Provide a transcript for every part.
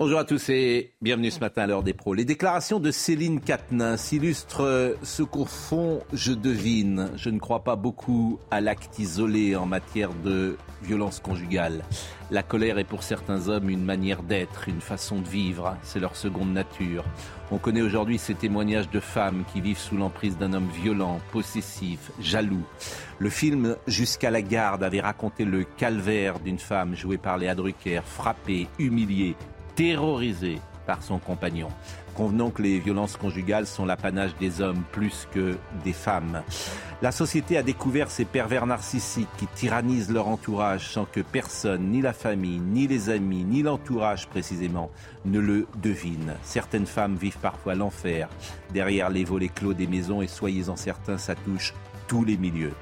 Bonjour à tous et bienvenue ce matin à l'heure des pros. Les déclarations de Céline Catnin s'illustrent ce qu'au fond je devine. Je ne crois pas beaucoup à l'acte isolé en matière de violence conjugale. La colère est pour certains hommes une manière d'être, une façon de vivre. C'est leur seconde nature. On connaît aujourd'hui ces témoignages de femmes qui vivent sous l'emprise d'un homme violent, possessif, jaloux. Le film Jusqu'à la garde avait raconté le calvaire d'une femme jouée par Léa Drucker, frappée, humiliée, terrorisée par son compagnon. Convenons que les violences conjugales sont l'apanage des hommes plus que des femmes. La société a découvert ces pervers narcissiques qui tyrannisent leur entourage sans que personne, ni la famille, ni les amis, ni l'entourage précisément, ne le devine. Certaines femmes vivent parfois l'enfer derrière les volets clos des maisons et soyez-en certains, ça touche tous les milieux.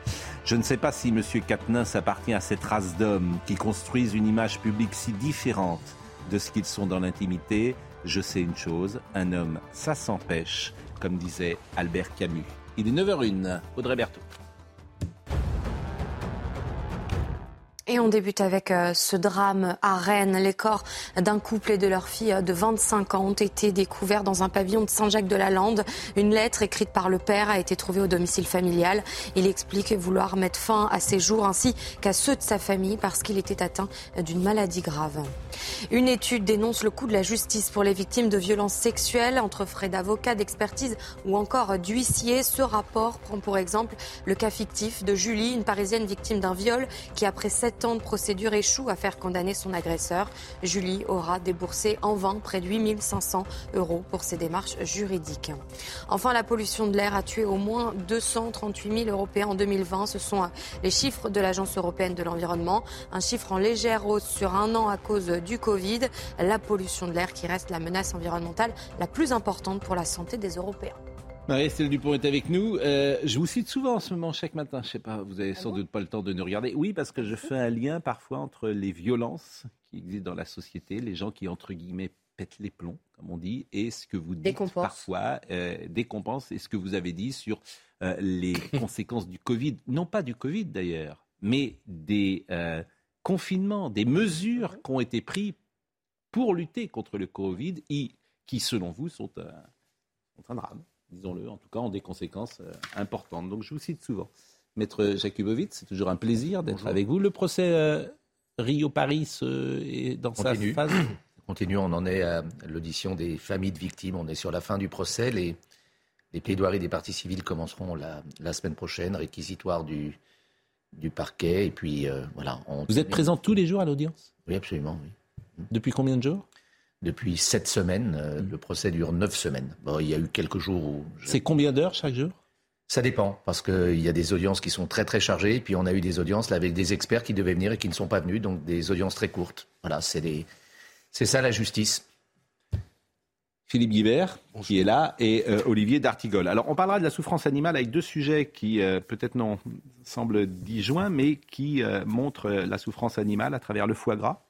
Je ne sais pas si M. Katnin s'appartient à cette race d'hommes qui construisent une image publique si différente de ce qu'ils sont dans l'intimité, je sais une chose, un homme, ça s'empêche, comme disait Albert Camus. Il est 9h01, Audrey Berthaud. Et on débute avec euh, ce drame à Rennes. Les corps d'un couple et de leur fille de 25 ans ont été découverts dans un pavillon de Saint-Jacques-de-la-Lande. Une lettre écrite par le père a été trouvée au domicile familial. Il explique vouloir mettre fin à ses jours ainsi qu'à ceux de sa famille parce qu'il était atteint d'une maladie grave. Une étude dénonce le coût de la justice pour les victimes de violences sexuelles entre frais d'avocat, d'expertise ou encore d'huissier. Ce rapport prend pour exemple le cas fictif de Julie, une parisienne victime d'un viol qui, après 7 Tant de procédure échoue à faire condamner son agresseur. Julie aura déboursé en vain près de 8500 euros pour ses démarches juridiques. Enfin, la pollution de l'air a tué au moins 238 000 Européens en 2020. Ce sont euh, les chiffres de l'Agence européenne de l'environnement. Un chiffre en légère hausse sur un an à cause du Covid. La pollution de l'air qui reste la menace environnementale la plus importante pour la santé des Européens. Marie-Estelle Dupont est avec nous. Euh, je vous cite souvent en ce moment, chaque matin. Je sais pas, vous avez ah sans doute pas le temps de nous regarder. Oui, parce que je fais un lien parfois entre les violences qui existent dans la société, les gens qui, entre guillemets, pètent les plombs, comme on dit, et ce que vous dites parfois, euh, décompense, et ce que vous avez dit sur euh, les conséquences du Covid. Non pas du Covid d'ailleurs, mais des confinements, des mesures qui ont été prises pour lutter contre le Covid, et qui, selon vous, sont un drame disons-le, en tout cas, ont des conséquences euh, importantes. Donc je vous cite souvent. Maître Jakubowicz, c'est toujours un plaisir d'être avec vous. Le procès euh, Rio-Paris est dans sa phase Continue, on en est à l'audition des familles de victimes. On est sur la fin du procès. Les, les plaidoiries des parties civiles commenceront la, la semaine prochaine, réquisitoire du, du parquet. Et puis, euh, voilà. Vous êtes présent tous les jours à l'audience? Oui, absolument. Oui. Depuis combien de jours? Depuis sept semaines. Euh, le procès dure neuf semaines. Bon, il y a eu quelques jours où. C'est combien d'heures chaque jour? Ça dépend, parce qu'il y a des audiences qui sont très très chargées, et puis on a eu des audiences là, avec des experts qui devaient venir et qui ne sont pas venus, donc des audiences très courtes. Voilà, c'est des... c'est ça la justice. Philippe Guibert, qui est là, et euh, Olivier D'Artigol. Alors, on parlera de la souffrance animale avec deux sujets qui, euh, peut-être non, semblent disjoints, mais qui montrent la souffrance animale à travers le foie gras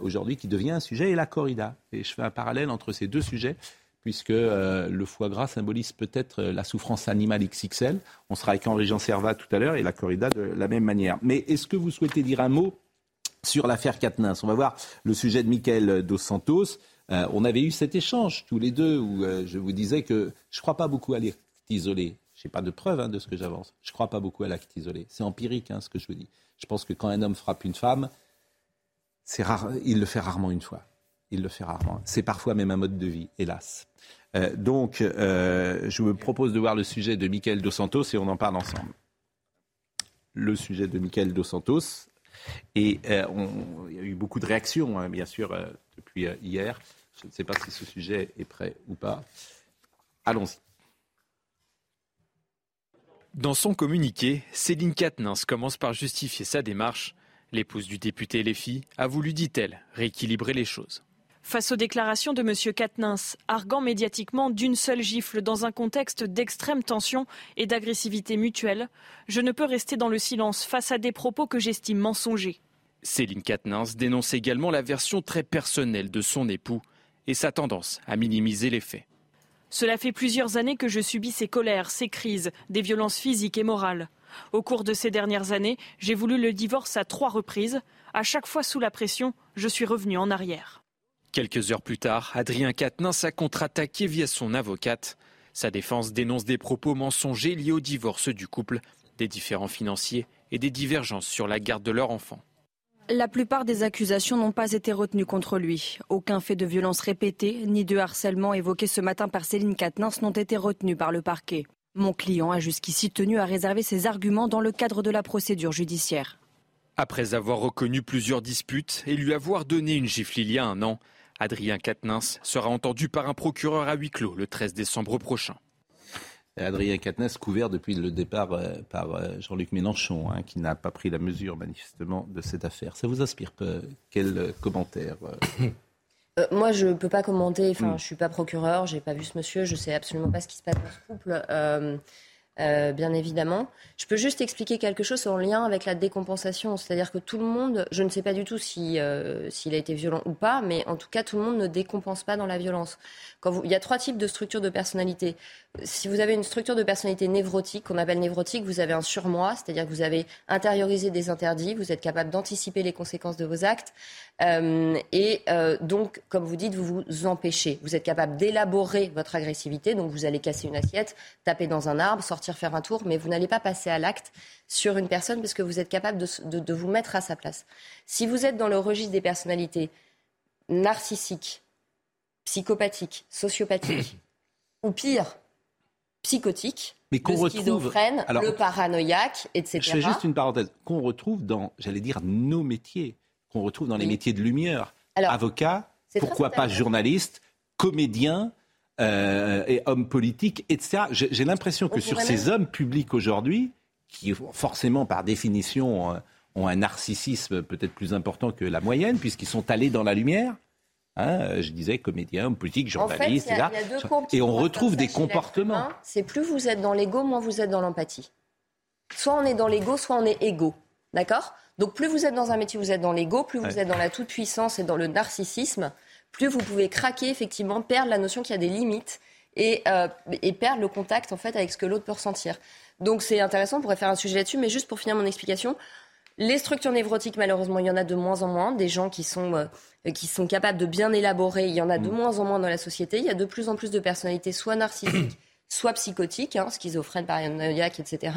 aujourd'hui qui devient un sujet, et la corrida. Et je fais un parallèle entre ces deux sujets puisque euh, le foie gras symbolise peut-être euh, la souffrance animale XXL. On sera avec Henri-Jean Servat tout à l'heure et la corrida de la même manière. Mais est-ce que vous souhaitez dire un mot sur l'affaire Katnins On va voir le sujet de Michael Dos Santos. on avait eu cet échange tous les deux où je vous disais que je ne crois pas beaucoup à l'acte isolé. Je n'ai pas de preuve hein, de ce que j'avance. Je ne crois pas beaucoup à l'acte isolé. C'est empirique hein, ce que je vous dis. Je pense que quand un homme frappe une femme, il le fait rarement une fois. Il le fait rarement. C'est parfois même un mode de vie, hélas. Euh, donc, euh, je me propose de voir le sujet de Michael Dos Santos et on en parle ensemble. Le sujet de Michael Dos Santos. Et euh, il y a eu beaucoup de réactions, hein, bien sûr, depuis hier. Je ne sais pas si ce sujet est prêt ou pas. Allons-y. Dans son communiqué, Céline Katnins commence par justifier sa démarche L'épouse du député Léfi a voulu, dit-elle, rééquilibrer les choses. Face aux déclarations de M. Katnins, arguant médiatiquement d'une seule gifle dans un contexte d'extrême tension et d'agressivité mutuelle, je ne peux rester dans le silence face à des propos que j'estime mensongers. Céline Katnins dénonce également la version très personnelle de son époux et sa tendance à minimiser les faits. Cela fait plusieurs années que je subis ces colères, ces crises, des violences physiques et morales. Au cours de ces dernières années, j'ai voulu le divorce à trois reprises. À chaque fois sous la pression, je suis revenu en arrière. Quelques heures plus tard, Adrien Quatennens a contre-attaqué via son avocate. Sa défense dénonce des propos mensongers liés au divorce du couple, des différends financiers et des divergences sur la garde de leur enfant. La plupart des accusations n'ont pas été retenues contre lui. Aucun fait de violence répété ni de harcèlement évoqué ce matin par Céline Quatennens n'ont été retenus par le parquet. Mon client a jusqu'ici tenu à réserver ses arguments dans le cadre de la procédure judiciaire. Après avoir reconnu plusieurs disputes et lui avoir donné une gifle il y a un an, Adrien Quatennens sera entendu par un procureur à huis clos le 13 décembre prochain. Adrien Quatennens couvert depuis le départ euh, par euh, Jean-Luc Mélenchon, hein, qui n'a pas pris la mesure manifestement de cette affaire. Ça vous inspire quel commentaire euh moi, je ne peux pas commenter. Enfin, hmm. je suis pas procureur, j'ai pas vu ce monsieur, je sais absolument pas ce qui se passe dans ce couple. Euh, bien évidemment. Je peux juste expliquer quelque chose en lien avec la décompensation. C'est-à-dire que tout le monde, je ne sais pas du tout si, euh, s'il a été violent ou pas, mais en tout cas, tout le monde ne décompense pas dans la violence. Quand vous, il y a trois types de structures de personnalité. Si vous avez une structure de personnalité névrotique, qu'on appelle névrotique, vous avez un surmoi, c'est-à-dire que vous avez intériorisé des interdits, vous êtes capable d'anticiper les conséquences de vos actes. Euh, et euh, donc, comme vous dites, vous vous empêchez. Vous êtes capable d'élaborer votre agressivité, donc vous allez casser une assiette, taper dans un arbre, sortir faire un tour, mais vous n'allez pas passer à l'acte sur une personne parce que vous êtes capable de, de vous mettre à sa place. Si vous êtes dans le registre des personnalités narcissiques, psychopathiques, sociopathiques, ou pire, psychotiques, mais qu'on le schizophrène, le paranoïaque, etc. Je fais juste une parenthèse. Qu'on retrouve dans, j'allais dire, nos métiers qu'on retrouve dans les métiers de lumière. Avocat, pourquoi pas journaliste, comédien euh, et homme politique, etc. J'ai l'impression que sur ces hommes publics aujourd'hui, qui forcément par définition euh, ont un narcissisme peut-être plus important que la moyenne, puisqu'ils sont allés dans la lumière, hein, je disais comédien, homme politique, journaliste, etc. Et on retrouve des comportements. C'est plus vous êtes dans l'ego, moins vous êtes dans l'empathie. Soit on est dans l'ego, soit on est égo. D'accord? Donc plus vous êtes dans un métier, vous êtes dans l'ego, plus vous êtes dans la toute-puissance et dans le narcissisme, plus vous pouvez craquer, effectivement, perdre la notion qu'il y a des limites et, euh, et, perdre le contact en fait avec ce que l'autre peut ressentir. Donc c'est intéressant, on pourrait faire un sujet là-dessus, mais juste pour finir mon explication, les structures névrotiques, malheureusement, il y en a de moins en moins. Des gens qui sont, euh, qui sont capables de bien élaborer, il y en a de mm. moins en moins dans la société. Il y a de plus en plus de personnalités, soit narcissiques, soit psychotiques, hein, schizophrènes, paranoïaques, etc.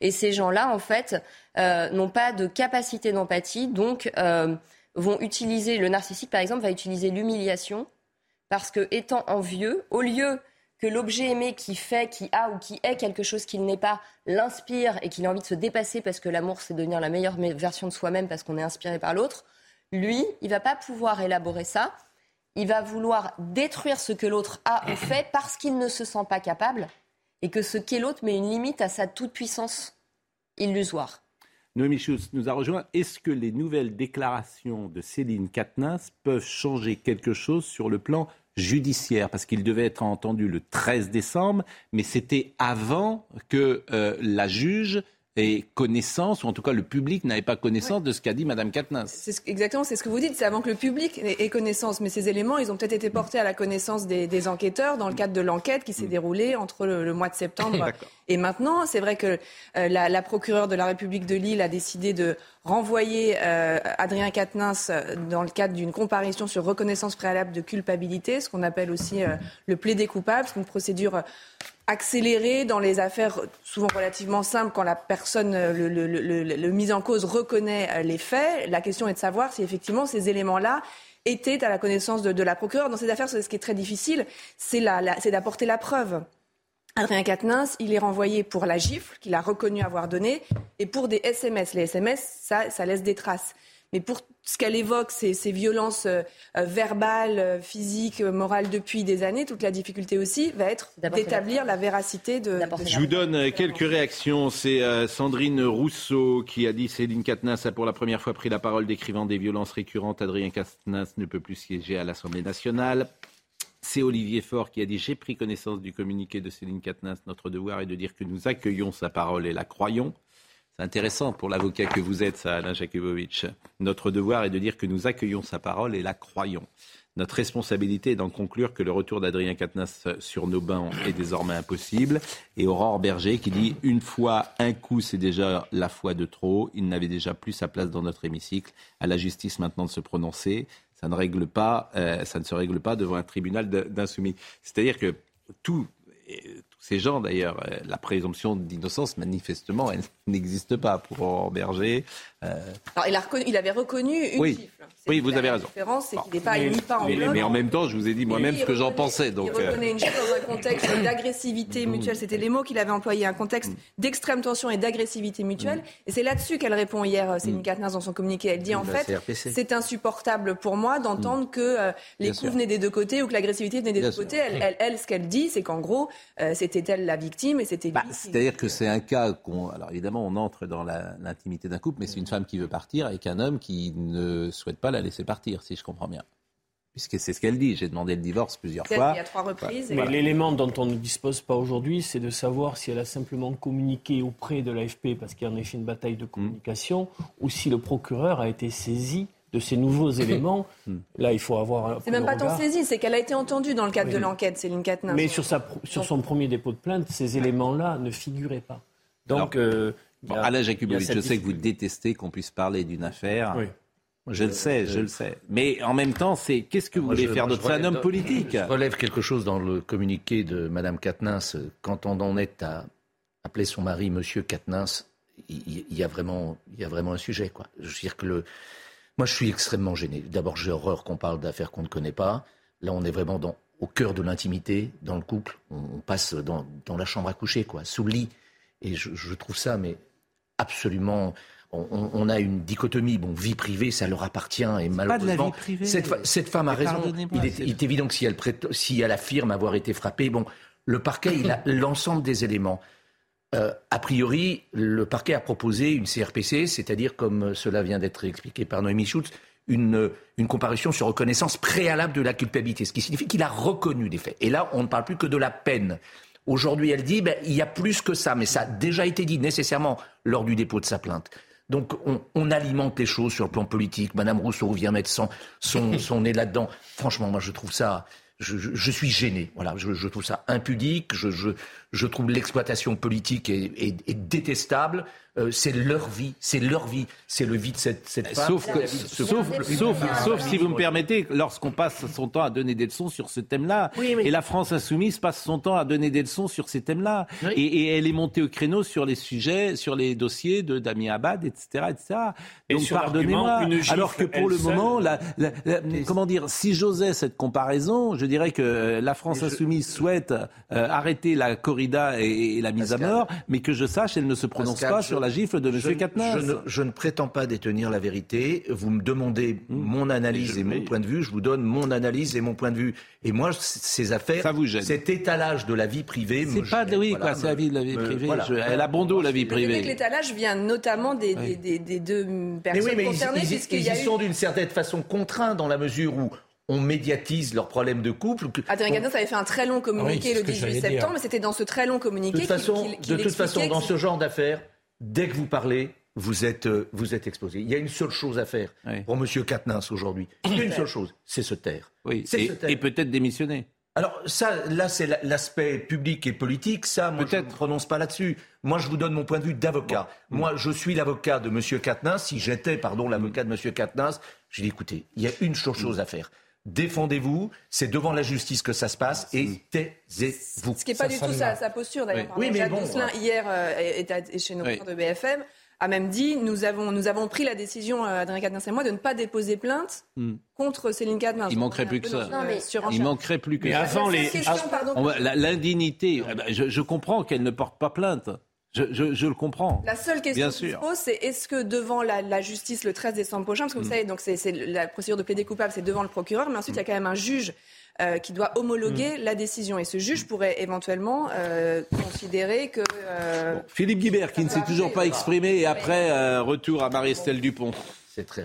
Et ces gens-là, en fait, euh, n'ont pas de capacité d'empathie, donc euh, vont utiliser, le narcissique par exemple va utiliser l'humiliation, parce que étant envieux, au lieu que l'objet aimé qui fait, qui a ou qui est quelque chose qu'il n'est pas, l'inspire et qu'il a envie de se dépasser parce que l'amour c'est devenir la meilleure version de soi-même parce qu'on est inspiré par l'autre, lui, il va pas pouvoir élaborer ça il va vouloir détruire ce que l'autre a ou fait parce qu'il ne se sent pas capable et que ce qu'est l'autre met une limite à sa toute-puissance illusoire. Noémie Schultz nous a rejoint. Est-ce que les nouvelles déclarations de Céline Katnas peuvent changer quelque chose sur le plan judiciaire Parce qu'il devait être entendu le 13 décembre, mais c'était avant que euh, la juge et connaissance, ou en tout cas le public n'avait pas connaissance de ce qu'a dit Mme Katnas. exactement, c'est ce que vous dites, c'est avant que le public ait connaissance. Mais ces éléments, ils ont peut-être été portés à la connaissance des, enquêteurs dans le cadre de l'enquête qui s'est mm. déroulée entre le, mois de septembre et maintenant. C'est vrai que euh, la, procureure de la République de Lille a décidé de renvoyer euh, Adrien Quatennens euh, dans le cadre d'une comparution sur reconnaissance préalable de culpabilité, ce qu'on appelle aussi le plaidé coupable. C'est une procédure accéléré dans les affaires souvent relativement simples quand la personne, le, le, le, mise en cause reconnaît euh, les faits. La question est de savoir si effectivement ces éléments-là étaient à la connaissance de, la procureure. Dans ces affaires, ce qui est très difficile, c'est d'apporter la preuve. Adrien Quatennens, il est renvoyé pour la gifle qu'il a reconnu avoir donnée et pour des SMS. Les SMS, ça, ça laisse des traces. Mais pour ce qu'elle évoque, c'est ces violences euh, euh, verbales, euh, physiques, morales depuis des années. Toute la difficulté aussi va être d'établir la véracité de. Je vous donne quelques réactions. C'est Sandrine Rousseau qui a dit Céline Katnas a pour la première fois pris la parole décrivant des violences récurrentes. Adrien Katnas ne peut plus siéger à l'Assemblée nationale. C'est Olivier Faure qui a dit J'ai pris connaissance du communiqué de Céline Katnas. Notre devoir est de dire que nous accueillons sa parole et la croyons. C'est intéressant pour l'avocat que vous êtes, ça, Alain Jakubowicz. Notre devoir est de dire que nous accueillons sa parole et la croyons. Notre responsabilité est d'en conclure que le retour d'Adrien Quatennens sur nos bancs est désormais impossible. Et Aurore Berger qui dit une fois, un coup, c'est déjà la fois de trop. Il n'avait déjà plus sa place dans notre hémicycle. À la justice maintenant de se prononcer. Ça ne règle pas, euh, ça ne se règle pas devant un tribunal d'insoumis. C'est-à-dire que tout, ces gens, d'ailleurs, euh, la présomption d'innocence, manifestement, elle n'existe pas pour Berger. Euh... Alors, il, a reconnu, il, avait reconnu une oui. gifle. Oui, vous avez raison. La différence, c'est qu'il n'est pas, mais, pas en mais, mais, en même temps, je vous ai dit moi-même ce que j'en pensais. Donc, il reconnaît une gifle dans un contexte d'agressivité mutuelle. C'était les mots qu'il avait employés, un contexte mm. d'extrême tension et d'agressivité mutuelle. Mm. Et c'est là-dessus qu'elle répond hier, euh, Céline mm. Katnas, dans son communiqué. Elle dit, en fait, c'est insupportable pour moi d'entendre que euh, les coups venaient des deux côtés ou que l'agressivité venait des deux côtés. Elle, elle, ce qu'elle dit, c'est qu'en gros, euh, c'était elle la victime et c'était bah, C'est-à-dire que c'est un cas qu'on... Alors évidemment, on entre dans l'intimité d'un couple, mais c'est une femme qui veut partir avec un homme qui ne souhaite pas la laisser partir je comprends bien. Puisque c'est ce qu'elle dit, j'ai demandé le divorce plusieurs fois. Il y a trois reprises. Mais l'élément dont on ne dispose pas aujourd'hui, c'est de savoir si elle a simplement communiqué auprès de l'AFP parce qu'il y a en effet une bataille de communication, ou si le procureur a été saisi de ces nouveaux éléments. Hmm. Là, il faut avoir. C'est même pas tant saisi, c'est qu'elle a été entendue dans le cadre de l'enquête, Céline Katnin. Mais sur, sa, sur son premier dépôt de plainte, ces éléments-là ne figuraient pas. Donc. Euh, Alain Jacubowicz, je sais que vous détestez qu'on puisse parler d'une affaire. Oui. Je le sais, je le sais. Mais en même temps, c'est qu'est-ce que vous voulez faire d'autre? C'est un homme politique. Je relève quelque chose dans le communiqué de Madame Katnins. Quand on en est à appeler son mari Monsieur Katnins, il, y a vraiment, il y a vraiment un sujet, quoi. Je veux dire que le, moi, je suis extrêmement gêné. D'abord, j'ai horreur qu'on parle d'affaires qu'on ne connaît pas. Là, on est vraiment dans, au cœur de l'intimité, dans le couple. On, passe dans, dans, la chambre à coucher, quoi, sous le lit. Et je, je trouve ça, mais absolument on, a une dichotomie. Bon, vie privée, ça leur appartient et malheureusement, cette, femme a raison. Il est, évident que si elle, si elle affirme avoir été frappée, bon, le parquet, il a l'ensemble des éléments. Euh, a priori, le parquet a proposé une CRPC, c'est-à-dire, comme cela vient d'être expliqué par Noémie Schultz, une, une comparution sur reconnaissance préalable de la culpabilité, ce qui signifie qu'il a reconnu des faits. Et là, on ne parle plus que de la peine. Aujourd'hui, elle dit, ben, il y a plus que ça, mais ça a déjà été dit nécessairement lors du dépôt de sa plainte. Donc on, alimente les choses sur le plan politique. Madame Rousseau vient mettre son, son, nez là-dedans. Franchement, moi je trouve ça, je, suis gêné. Voilà, je, trouve ça impudique. Je, je trouve l'exploitation politique est, détestable. Euh, c'est leur vie, c'est leur vie, c'est le vie de cette, cette femme. Sauf, sauf, sauf, sauf, si vous me permettez, lorsqu'on passe son temps à donner des leçons sur ce thème-là, et la France insoumise passe son temps à donner des leçons sur ces thèmes-là, et, elle est montée au créneau sur les sujets, sur les dossiers de Damien Abad, etc., etc. Donc pardonnez-moi. Alors que pour le moment, la, comment dire, si j'osais cette comparaison, je dirais que la France insoumise souhaite euh, arrêter la corrida et, la mise à mort, mais que je sache, elle ne se prononce pas sur la gifle de M. Katnas. Je ne, prétends pas détenir la vérité. Vous me demandez hmm. mon analyse et, mon point de vue. Je vous donne mon analyse et mon point de vue. Et moi, ces affaires, cet étalage de la vie privée. C'est pas de oui, quoi. C'est la vie de la vie privée. elle a bon dos la vie privée. L'étalage vient notamment des, deux personnes mais oui, concernées. Ils, ils, y sont d'une certaine façon contraints dans la mesure où on médiatise leurs problèmes de couple. Adrien Gazin avait fait un très long communiqué le 18 septembre, mais c'était dans ce très long communiqué. De toute façon, de toute façon dans ce genre d'affaires, dès que vous parlez, vous êtes, euh, vous êtes exposé. Il y a une seule chose à faire pour M. Katnins aujourd'hui. Il y a une seule chose, c'est se taire. Oui. Et, peut-être démissionner. Alors ça, là, c'est l'aspect public et politique. Ça, moi, je ne prononce pas là-dessus. Moi, je vous donne mon point de vue d'avocat. Moi, je suis l'avocat de M. Katnins. Si j'étais, pardon, l'avocat de M. Katnins, je dis, écoutez, il y a une seule chose à faire défendez-vous, c'est devant la justice que ça se passe et taisez-vous. Ce qui n'est pas du tout sa, posture d'ailleurs. Oui. mais bon, hier euh, est, chez nos de BFM a même dit nous avons, nous avons pris la décision, euh, Adrien Quatennens et moi, de ne pas déposer plainte hmm. contre Céline Quatennens. Il manquerait plus que ça. Il manquerait plus que ça. avant les... L'indignité, eh ben, je, je comprends qu'elle ne porte pas plainte. Je, le comprends. La seule question qui se pose, c'est est-ce que devant la, justice le 13 décembre prochain, parce que vous mm. savez, donc c'est la procédure de plaider coupable, c'est devant le procureur, mais ensuite il y a quand même un juge euh, qui doit homologuer mm. la décision. Et ce juge pourrait éventuellement euh, considérer que. Euh, Philippe Guibert, qui ne s'est toujours pas exprimé, et après, retour à Marie-Estelle Dupont. C'est très.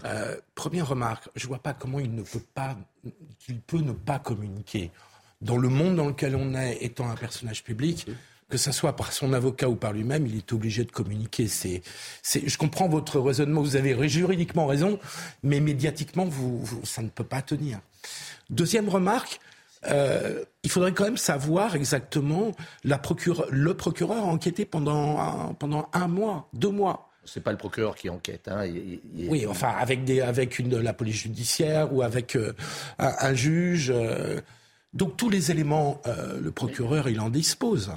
première remarque, je ne vois pas comment il ne peut pas, qu'il peut ne pas communiquer. Dans le monde dans lequel on est, étant un personnage public, que ce soit par son avocat ou par lui-même, il est obligé de communiquer. C'est, je comprends votre raisonnement, vous avez juridiquement raison, mais médiatiquement, vous, ça ne peut pas tenir. Deuxième remarque, euh, il faudrait quand même savoir exactement la le procureur a enquêté pendant un, pendant un mois, deux mois. C'est pas le procureur qui enquête. Hein. Oui, enfin avec des avec une la police judiciaire ou avec euh, un, juge. Euh. donc tous les éléments, le procureur il en dispose.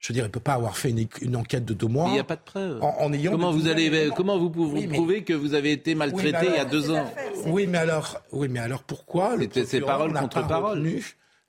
Je veux dire, il ne peut pas avoir fait une, enquête de deux mois. Il n'y a pas de preuve. En, ayant comment, vous allez, comment vous pouvez prouver que vous avez été maltraité il y a deux ans Oui, mais alors, oui, mais alors pourquoi C'est parole contre parole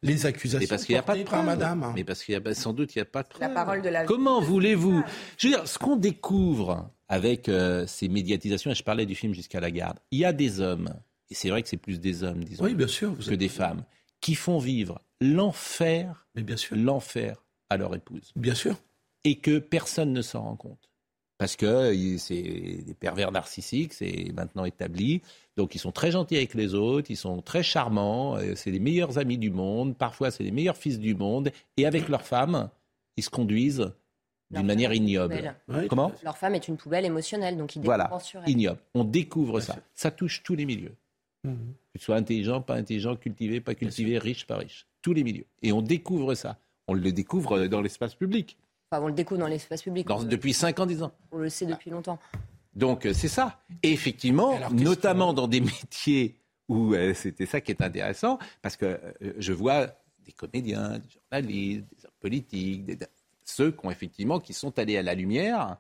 les accusations parce qu'il n'y a pas de preuve. madame. Mais parce qu'il y a sans doute il n'y a pas de preuve. La parole de la Comment voulez-vous Je veux dire, ce qu'on découvre avec euh, ces médiatisations, et je parlais du film Jusqu'à la garde, il y a des hommes, et c'est vrai que c'est plus des hommes, disons, oui, bien sûr, que des femmes, qui font vivre l'enfer, l'enfer à leur épouse. Bien sûr. Et que personne ne s'en rend compte. Parce que c'est des pervers narcissiques, c'est maintenant établi. Donc ils sont très gentils avec les autres, ils sont très charmants, euh, c'est les meilleurs amis du monde, parfois c'est les meilleurs fils du monde. Et avec leurs femmes, ils se conduisent d'une manière ignoble. Comment Leur femme est une poubelle émotionnelle, donc ils Voilà, ignoble. On découvre ça. Ça touche tous les milieux. Mmh. Que tu sois intelligent, pas intelligent, cultivé, pas cultivé, riche, pas riche. Tous les milieux. Et on découvre ça on le découvre dans l'espace public. Enfin, on le découvre dans l'espace public. depuis 5 ans, 10 ans. On le sait depuis longtemps. Donc euh, c'est ça. Et effectivement, notamment dans des métiers où euh, c'était ça qui est intéressant, parce que euh, je vois des comédiens, des journalistes, des hommes politiques, ceux qui ont effectivement qui sont allés à la lumière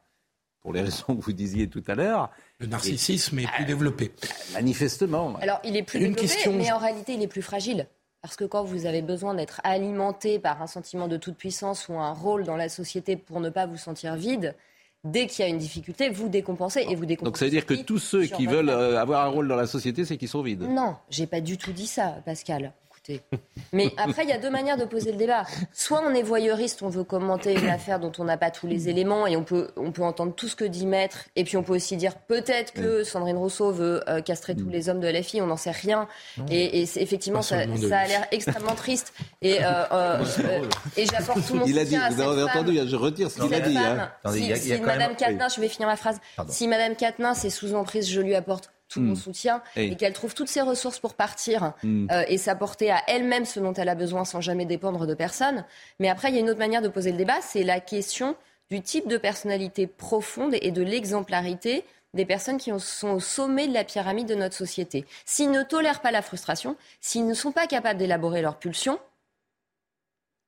pour les raisons que vous disiez tout à l'heure. Le narcissisme est plus développé. Manifestement. Alors il est plus développé, mais en réalité il est plus fragile. Parce que quand vous avez besoin d'être alimenté par un sentiment de toute puissance ou un rôle dans la société pour ne pas vous sentir vide, dès qu'il y a une difficulté, vous décompensez et vous décompensez. Donc ça veut dire que tous ceux qui veulent euh, avoir un rôle dans la société, c'est qu'ils sont vides. Non, j'ai pas du tout dit ça, Pascal. Mais après, il y a deux manières de poser le débat. Soit on est voyeuriste, on veut commenter une affaire dont on n'a pas tous les éléments et on peut, on peut entendre tout ce que dit Maître. Et puis on peut aussi dire peut-être que Sandrine Rousseau veut euh, castrer tous les hommes de la fille, on n'en sait rien. Et, effectivement, ça, a l'air extrêmement triste. Et, euh, euh, et j'apporte tout mon il soutien a dit, vous avez entendu, je retire ce qu'il a dit. Hein. Si, Madame Katnin, je vais finir ma phrase, si Madame Katnin, c'est sous emprise, je lui apporte tout mon hmm. soutien et, qu'elle trouve toutes ses ressources pour partir hmm. euh, et s'apporter à elle-même ce dont elle a besoin sans jamais dépendre de personne. Mais après, il y a une autre manière de poser le débat, c'est la question du type de personnalité profonde et de l'exemplarité des personnes qui sont au sommet de la pyramide de notre société. S'ils ne tolèrent pas la frustration, s'ils ne sont pas capables d'élaborer leurs pulsions,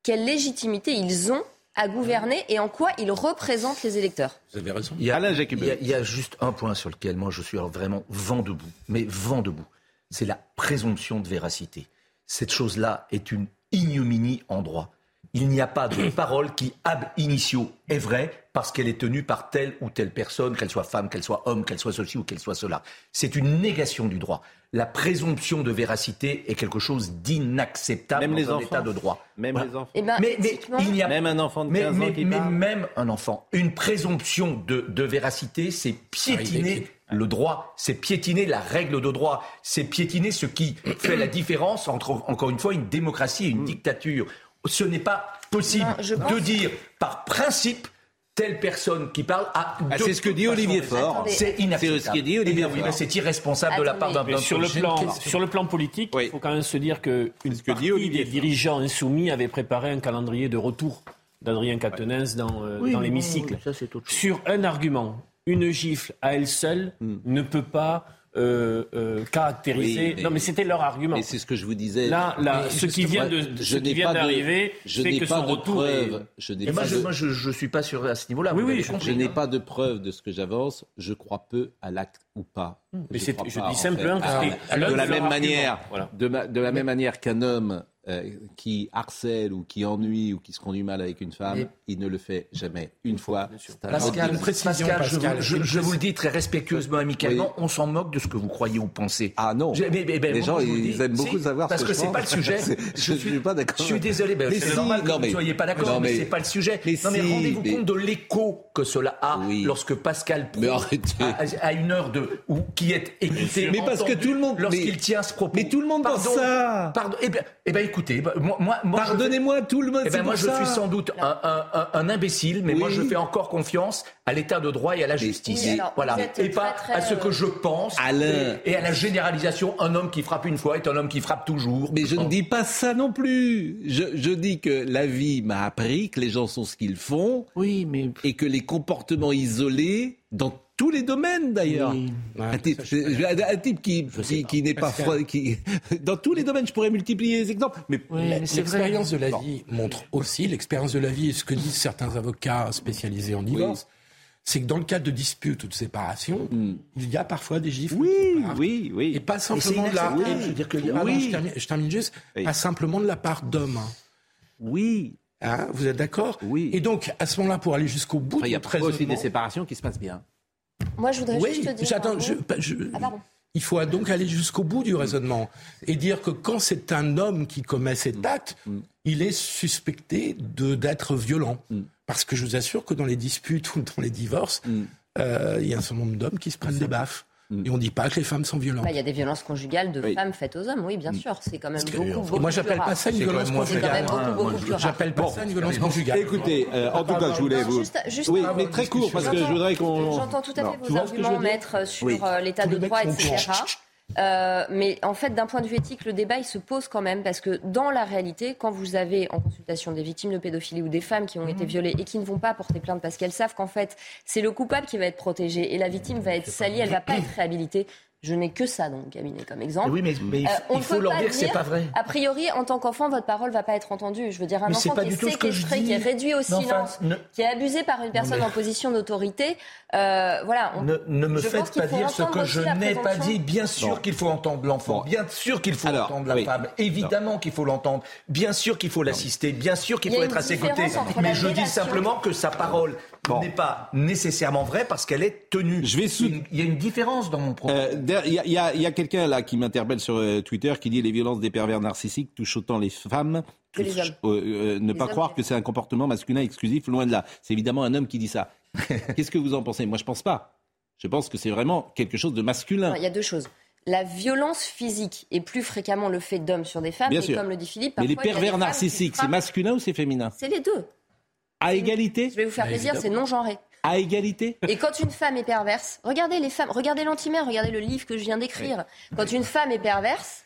quelle légitimité ils ont à gouverner et en quoi il représente les électeurs. Vous avez raison. Il y, a, juste un point sur lequel moi je suis vraiment vent debout, mais vent debout. C'est la présomption de véracité. Cette chose-là est une ignominie en droit. Il n'y a pas de parole qui, ab initio, est vraie parce qu'elle est tenue par telle ou telle personne, qu'elle soit femme, qu'elle soit homme, qu'elle soit ceci ou qu'elle soit cela. C'est une négation du droit. La présomption de véracité est quelque chose d'inacceptable dans les un état de droit. Même les enfants. Eh ben, mais, il y a même un enfant de 15 mais, ans qui mais même un enfant. Une présomption de, de véracité, c'est piétiner ah, le droit, c'est piétiner la règle de droit, c'est piétiner ce qui fait la différence entre, encore une fois, une démocratie et une mm. dictature ce n'est pas possible de dire par principe telle personne qui parle à ah, c'est ce que dit Olivier Faure. C'est inacceptable. C'est ce que dit Olivier Faure. C'est irresponsable de la part d'un sur le plan sur le plan politique, il faut quand même se dire que une partie des dirigeants insoumis avaient préparé un calendrier de retour d'Adrien Quatennens dans, euh, dans l'hémicycle. Sur un argument, une gifle à elle seule hmm. ne peut pas euh, euh, caractériser. non, mais c'était leur argument. Et c'est ce que je vous disais. Là, là ce qui vient de, ce qui vient d'arriver, c'est que son retour. Preuve, je n'ai moi, je, moi, je, suis pas sûr à ce niveau-là. Oui, oui, je, n'ai pas de preuve de ce que j'avance. Je crois peu à l'acte ou pas. Mais je, je dis simplement que de la même manière, de, de la même manière qu'un homme euh, qui harcèle ou qui ennuie ou qui se conduit mal avec une femme, il ne le fait jamais. Une fois. Pascal, Pascal, je, vous le dis très respectueusement, amicalement, on s'en moque de ce que vous croyez ou pensez. Ah non. Mais, les gens, ils aiment beaucoup savoir parce ce que, que c'est pas le sujet. je, ne suis pas d'accord. Je suis désolé, mais c'est normal que vous ne soyez pas d'accord, mais, c'est pas le sujet. Mais non, mais rendez-vous compte de l'écho que cela a lorsque Pascal à, une heure de ou qui est écouté, mais parce que tout le monde lorsqu'il tient ce propos. Mais tout le monde pense ça. Pardon. Eh bien, eh ben, écoutez, bah, moi, pardonnez-moi, tout le monde. Eh ben, moi, je suis sans doute un, imbécile, mais moi, je fais encore confiance à l'état de droit et à la justice. voilà, et pas à ce que je pense Et, à la généralisation. Un homme qui frappe une fois est un homme qui frappe toujours. Mais je ne dis pas ça non plus. Je, je dis que la vie m'a appris que les gens sont ce qu'ils font. Oui, mais et que les comportements isolés dans tous les domaines d'ailleurs. un, type, qui, qui, n'est pas froid, qui, dans tous les domaines, je pourrais multiplier les exemples. Mais, l'expérience de la vie montre aussi, l'expérience de la vie et ce que disent certains avocats spécialisés en divorce, c'est que dans le cas de disputes ou de séparation, hmm. il y a parfois des gifles. Oui, oui, oui. Et pas simplement de la. Je, dire que, oui. je, termine, juste. Pas simplement de la part d'hommes. Hein. Oui. Hein, vous êtes d'accord? Oui. Et donc, à ce moment-là, pour aller jusqu'au bout, il y a aussi des séparations qui se passent bien. Moi, je voudrais juste te dire. J'attends. Ah, il faut donc aller jusqu'au bout du raisonnement et dire que quand c'est un homme qui commet cet acte, mm. il est suspecté de d'être violent. Mm. Parce que je vous assure que dans les disputes ou dans les divorces, mm. euh, il y a un certain nombre d'hommes qui se prennent des baffes. Et on ne dit pas que les femmes sont violentes. Bah, il y a des violences conjugales de femmes faites aux hommes, oui, bien sûr. C'est quand même beaucoup, beaucoup, Moi, j'appelle pas ça une violence conjugale. J'appelle pas ça une violence conjugale. Écoutez, euh, en tout cas, je voulais vous. oui, mais très court, parce que je voudrais qu'on. J'entends tout à fait vos arguments, maître, sur euh, l'état de droit, etc. Euh, mais en fait, d'un point de vue éthique, le débat il se pose quand même parce que dans la réalité, quand vous avez en consultation des victimes de pédophilie ou des femmes qui ont été mhm. violées et qui ne vont pas porter plainte parce qu'elles savent qu'en fait c'est le coupable qui va être protégé et la victime va être salie, elle va pas être réhabilitée. Je n'ai que ça dans mon cabinet comme exemple. Oui, mais, mais euh, il faut leur dire que c'est pas vrai. A priori, en tant qu'enfant, votre parole va pas être entendue. Je veux dire, un enfant qui est séquestré, qui est réduit au silence, qui est abusé par une personne en position d'autorité, euh, voilà. ne, me faites pas dire ce que je n'ai pas dit. Bien sûr qu'il faut entendre l'enfant. Bien sûr qu'il faut entendre la femme. Évidemment qu'il faut l'entendre. Bien sûr qu'il faut l'assister. Bien sûr qu'il faut être à ses côtés. Mais je dis simplement que sa parole n'est pas nécessairement vraie parce qu'elle est tenue. Je vais Il y a une différence dans mon propos. Euh, il y a, quelqu'un là qui m'interpelle sur euh, Twitter qui dit les violences des pervers narcissiques touchent autant les femmes que les hommes. Euh, ne pas croire que c'est un comportement masculin exclusif, loin de là. C'est évidemment un homme qui dit ça. Qu'est-ce que vous en pensez? Moi, je pense pas. Je pense que c'est vraiment quelque chose de masculin. il y a deux choses. La violence physique est plus fréquemment le fait d'hommes sur des femmes, Bien et comme le dit Philippe. Mais les pervers narcissiques, c'est masculin ou c'est féminin? C'est les deux. À égalité Je vais vous faire plaisir, c'est non genré. À égalité Et quand une femme est perverse, regardez les femmes, regardez l'antimère, regardez le livre que je viens d'écrire. Quand une femme est perverse,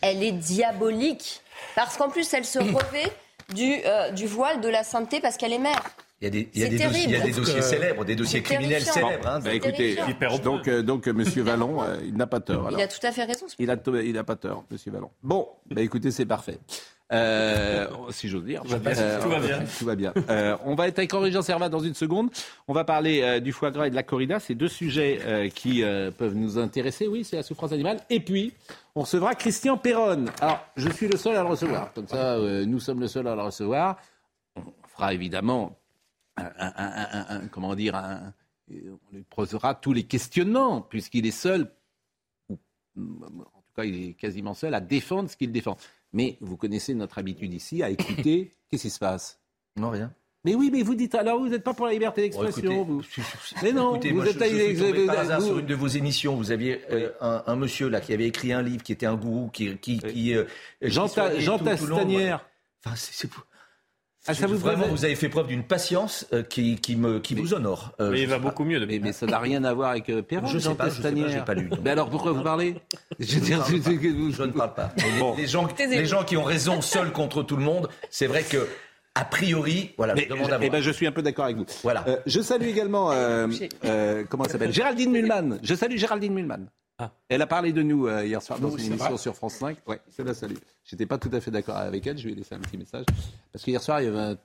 elle est diabolique. Parce qu'en plus, elle se revêt du, euh, du voile de la sainteté parce qu'elle est mère. Il y a des, il y a des, dossiers, il y a des dossiers célèbres, des dossiers criminels célèbres. Hein, bah, écoutez, donc, euh, donc euh, Monsieur Vallon, il n'a pas tort. Il a tout à fait raison. Il a, il n'a pas tort, Monsieur Vallon. Bon, bah, écoutez, c'est parfait. Euh, si j'ose dire. Tout va bien. Euh, tout va bien. Euh, on va être avec Henri Jean Servat dans une seconde. On va parler du foie gras et de la corrida. C'est deux sujets qui peuvent nous intéresser. Oui, c'est la souffrance animale. Et puis, on recevra Christian Perron. Alors, je suis le seul à le recevoir. Comme ça, nous sommes le seul à le recevoir. On fera évidemment un, comment dire, on lui posera tous les questionnements, puisqu'il est seul, ou en tout cas, il est quasiment seul à défendre ce qu'il défend. Mais vous connaissez notre habitude ici à écouter. Qu'est-ce qui se passe? Non, rien. Mais oui, mais vous dites alors vous n'êtes pas pour la liberté d'expression. Mais non, écoutez, vous êtes je, par hasard sur une de vos émissions. Vous aviez euh, un, monsieur là qui avait écrit un livre qui était un gourou qui qui, qui euh, Jean, Jean Tastanière. Enfin, c'est ah, ça vous vraiment, vous avez fait preuve d'une patience euh, qui, qui, me, qui vous honore. Euh, mais il va beaucoup mieux. Mais, mais, ça n'a rien à voir avec euh, Perron, je sais pas, je sais pas, lu. Mais alors pourquoi vous parlez je, dire, je, ne parle pas. Les, gens, les gens qui ont raison seuls contre tout le monde, c'est vrai que a priori, voilà, je demande à eh ben, je suis un peu d'accord avec vous. Voilà. je salue également, comment elle s'appelle? Géraldine Mulman. Je salue Géraldine Mulman. Ah. Elle a parlé de nous euh, hier soir dans une émission sur France 5. Oui, c'est la salut. J'étais pas tout à fait d'accord avec elle. Je lui ai laissé un petit message parce qu'hier soir il y avait un,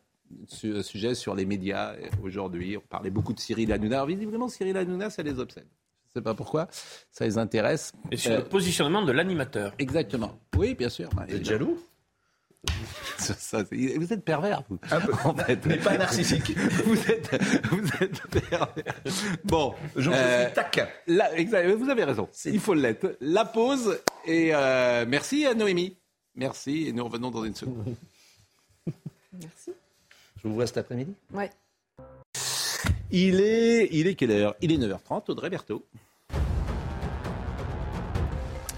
sujet sur les médias. Aujourd'hui, on parlait beaucoup de Cyril Hanouna. Alors, visiblement, Cyril Hanouna, ça les obsède. Je ne sais pas pourquoi. Ça les intéresse. Et sur le euh, positionnement de l'animateur. Exactement. Oui, bien sûr. Vous êtes jaloux? vous êtes pervers, vous. Un peu. En fait. Mais pas narcissique. vous, êtes, vous êtes pervers. Bon. je euh, suis taquin. vous avez raison. Il faut l'être. La pause. Et euh, merci à Noémie. Merci. Et nous revenons dans une seconde. Merci. Je vous vois cet après-midi? Ouais. Il est, il est quelle heure? Il est 9h30. Audrey Berthaud.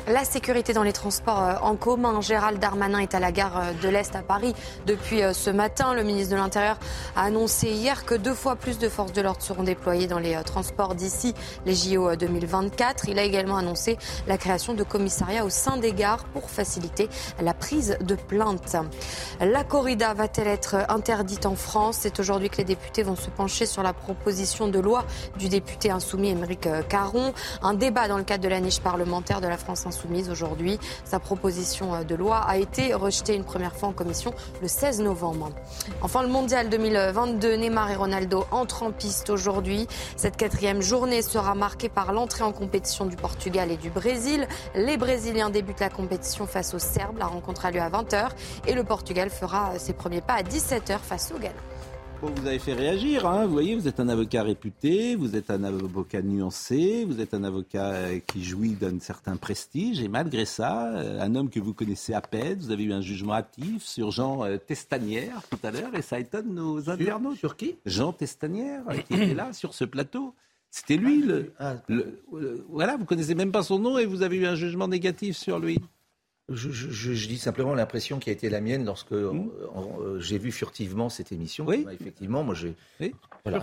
La sécurité dans les transports euh, en commun. Gérald Darmanin est à la gare euh, de l'Est à Paris depuis euh, ce matin. Le ministre de l'Intérieur a annoncé hier que deux fois plus de forces de l'ordre seront déployées dans les transports d'ici les JO 2024. Il a également annoncé la création de commissariats au sein des gares pour faciliter la prise de plaintes. La corrida va-t-elle être interdite en France? C'est aujourd'hui que les députés vont se pencher sur la proposition de loi du député insoumis Émeric Caron. Un débat dans le cadre de la niche parlementaire de la France soumise aujourd'hui. Sa proposition de loi a été rejetée une première fois en commission le 16 novembre. Enfin, le mondial 2022, Neymar et Ronaldo entrent en piste aujourd'hui. Cette quatrième journée sera marquée par l'entrée en compétition du Portugal et du Brésil. Les Brésiliens débutent la compétition face aux Serbes. La rencontre a lieu à 20h et le Portugal fera ses premiers pas à 17h face au Ghana vous avez fait réagir. Hein. Vous voyez, vous êtes un avocat réputé, vous êtes un avocat nuancé, vous êtes un avocat euh, qui jouit d'un certain prestige. Et malgré ça, euh, un homme que vous connaissez à peine, vous avez eu un jugement hâtif sur Jean euh, Testanière tout à l'heure, et ça étonne nos internautes. Sur, qui? Jean Testanière, qui était là sur ce plateau. C'était lui. le, ah, voilà, vous connaissez même pas son nom et vous avez eu un jugement négatif sur lui. Je, dis simplement l'impression qui a été la mienne lorsque hmm. euh, j'ai vu furtivement cette émission. Oui. effectivement, moi, j'ai,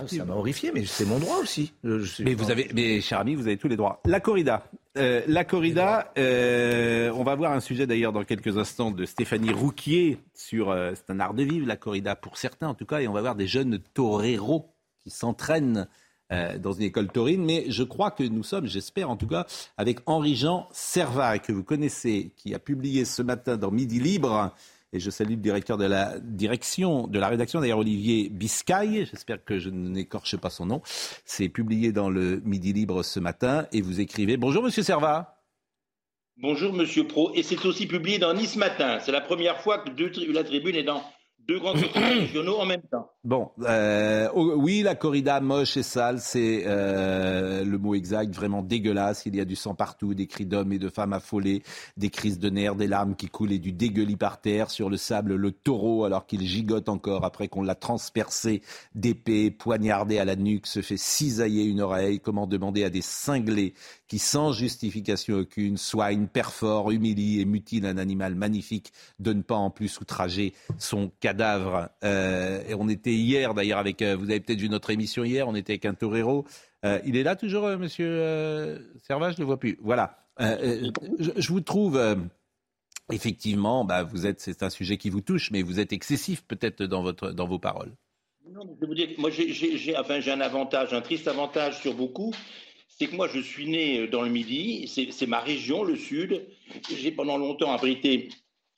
ça m'a horrifié, mais c'est mon droit aussi. mais vous avez, mais cher ami, vous avez tous les droits. La corrida, euh, la corrida. Euh, on va voir un sujet d'ailleurs dans quelques instants de Stéphanie Rouquier sur. c'est un art de vivre la corrida pour certains en tout cas, et on va voir des jeunes toreros qui s'entraînent euh, dans une école taurine. Mais je crois que nous sommes, j'espère en tout cas, avec Henri-Jean Servat, que vous connaissez, qui a publié ce matin dans Midi Libre. Et je salue le directeur de la direction, de la rédaction, d'ailleurs Olivier Biscay. J'espère que je n'écorche pas son nom. C'est publié dans le Midi Libre ce matin. Et vous écrivez Bonjour, monsieur Servat. Bonjour, monsieur Pro. Et c'est aussi publié dans Nice Matin. C'est la première fois que la tribune est dans deux grands régionaux en même temps. Bon, euh, oh, oui, la corrida moche et sale, c'est euh, le mot exact, vraiment dégueulasse. Il y a du sang partout, des cris d'hommes et de femmes affolés, des crises de nerfs, des larmes qui coulent et du dégueulis par terre. Sur le sable, le taureau, alors qu'il gigote encore après qu'on l'a transpercé d'épée, poignardé à la nuque, se fait cisailler une oreille. Comment demander à des cinglés qui, sans justification aucune, soignent, perforent, humilient et mutilent un animal magnifique de ne pas en plus outrager son cadavre. Euh, hier d'ailleurs avec, euh, vous avez peut-être vu notre émission hier, on était avec un torero. Euh, il est là toujours, euh, monsieur Servat Je ne le vois plus. Voilà. Je, vous trouve effectivement, bah, vous êtes, c'est un sujet qui vous touche, mais vous êtes excessif peut-être dans, votre, dans vos paroles. Non, je vous dire, moi j'ai enfin, un avantage, un triste avantage sur beaucoup, c'est que moi je suis né dans le Midi, c'est ma région, le Sud. J'ai pendant longtemps abrité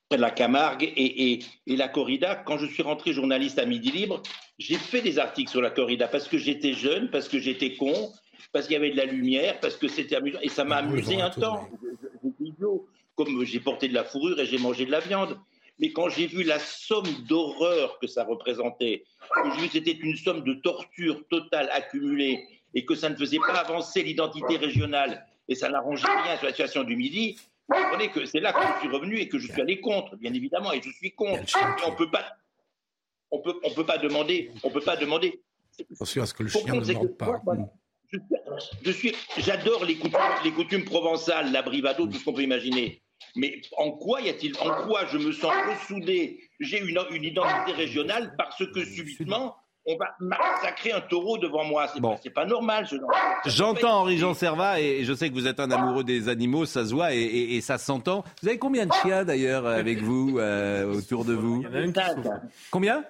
près de la Camargue et, la corrida. Quand je suis rentré journaliste à Midi Libre, j'ai fait des articles sur la corrida parce que j'étais jeune, parce que j'étais con, parce qu'il y avait de la lumière, parce que c'était amusant. Et ça m'a amusé un temps. J'étais idiot. Comme j'ai porté de la fourrure et j'ai mangé de la viande. Mais quand j'ai vu la somme d'horreur que ça représentait, que j'ai vu que c'était une somme de torture totale accumulée et que ça ne faisait pas avancer l'identité régionale et ça n'arrangeait rien sur la situation du Midi, vous comprenez que c'est là que je suis revenu et que je suis allé contre, bien évidemment, et je suis contre. on peut pas, on peut, on peut pas demander, on peut pas demander. Attention à ce que le chien ne morde pas. je, suis, j'adore les coutumes, les coutumes provençales, la brivado, tout ce qu'on peut imaginer. Mais en quoi y a-t-il, en quoi je me sens ressoudé? J'ai une, une identité régionale parce que subitement on va massacrer un taureau devant moi. C'est bon. pas, normal. J'entends Henri-Jean Servat et je sais que vous êtes un amoureux des animaux, ça se voit et, ça s'entend. Vous avez combien de chiens d'ailleurs avec vous, euh, autour de vous? Combien?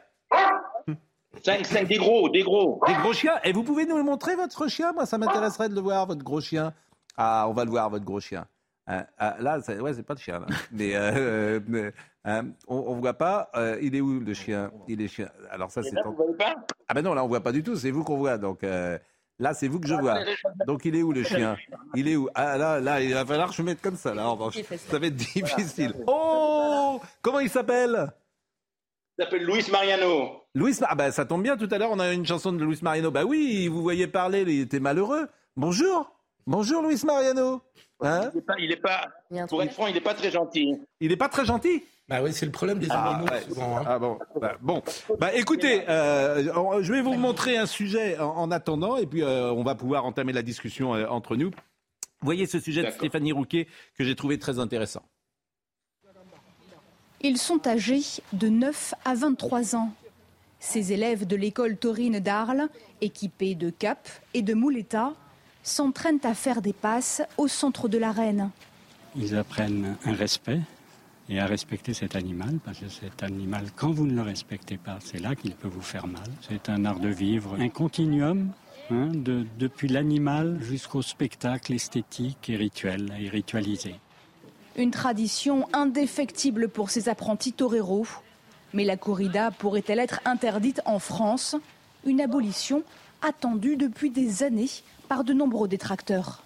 Cinq, cinq, des gros, des gros. Des gros chiens? Et vous pouvez nous montrer, votre chien? Moi, ça m'intéresserait de le voir, votre gros chien. Ah, on va le voir, votre gros chien. Euh, ah, là, ouais, c'est pas de chien, là. Mais, euh, euh, on, ne voit pas. il est où le chien? Il est chien. Alors ça, c'est. Ah ben non, là, on voit pas du tout. C'est vous qu'on voit. Donc là, c'est vous que je vois. Donc il est où le chien? Il est où? Ah là, là, il va falloir que je mette comme ça. Là, ça va être difficile. Oh Comment il s'appelle? S'appelle Luis Mariano. Luis, ah bah, ça tombe bien, tout à l'heure on a une chanson de Luis Mariano. Bah oui, vous voyez parler, il était malheureux. Bonjour, bonjour Luis Mariano. Hein il n'est pas, pour être franc, il n'est pas très gentil. Il n'est pas très gentil? Bah oui, c'est le problème des ah, souvent. Hein. Ah bon, bah, bon. Bah, écoutez, euh, je vais vous montrer un sujet en, attendant, et puis euh, on va pouvoir entamer la discussion euh, entre nous. Voyez ce sujet de Stéphanie Rouquet que j'ai trouvé très intéressant. Ils sont âgés de 9 à 23 ans. Ces élèves de l'école taurine d'Arles, équipés de capes et de mouletas, s'entraînent à faire des passes au centre de l'arène. Ils apprennent un respect et à respecter cet animal, parce que cet animal, quand vous ne le respectez pas, c'est là qu'il peut vous faire mal. C'est un art de vivre, un continuum, hein, de, depuis l'animal jusqu'au spectacle esthétique et rituel, et ritualisé. Une tradition indéfectible pour ces apprentis toreros. Mais la corrida pourrait-elle être interdite en France? Une abolition attendue depuis des années par de nombreux détracteurs.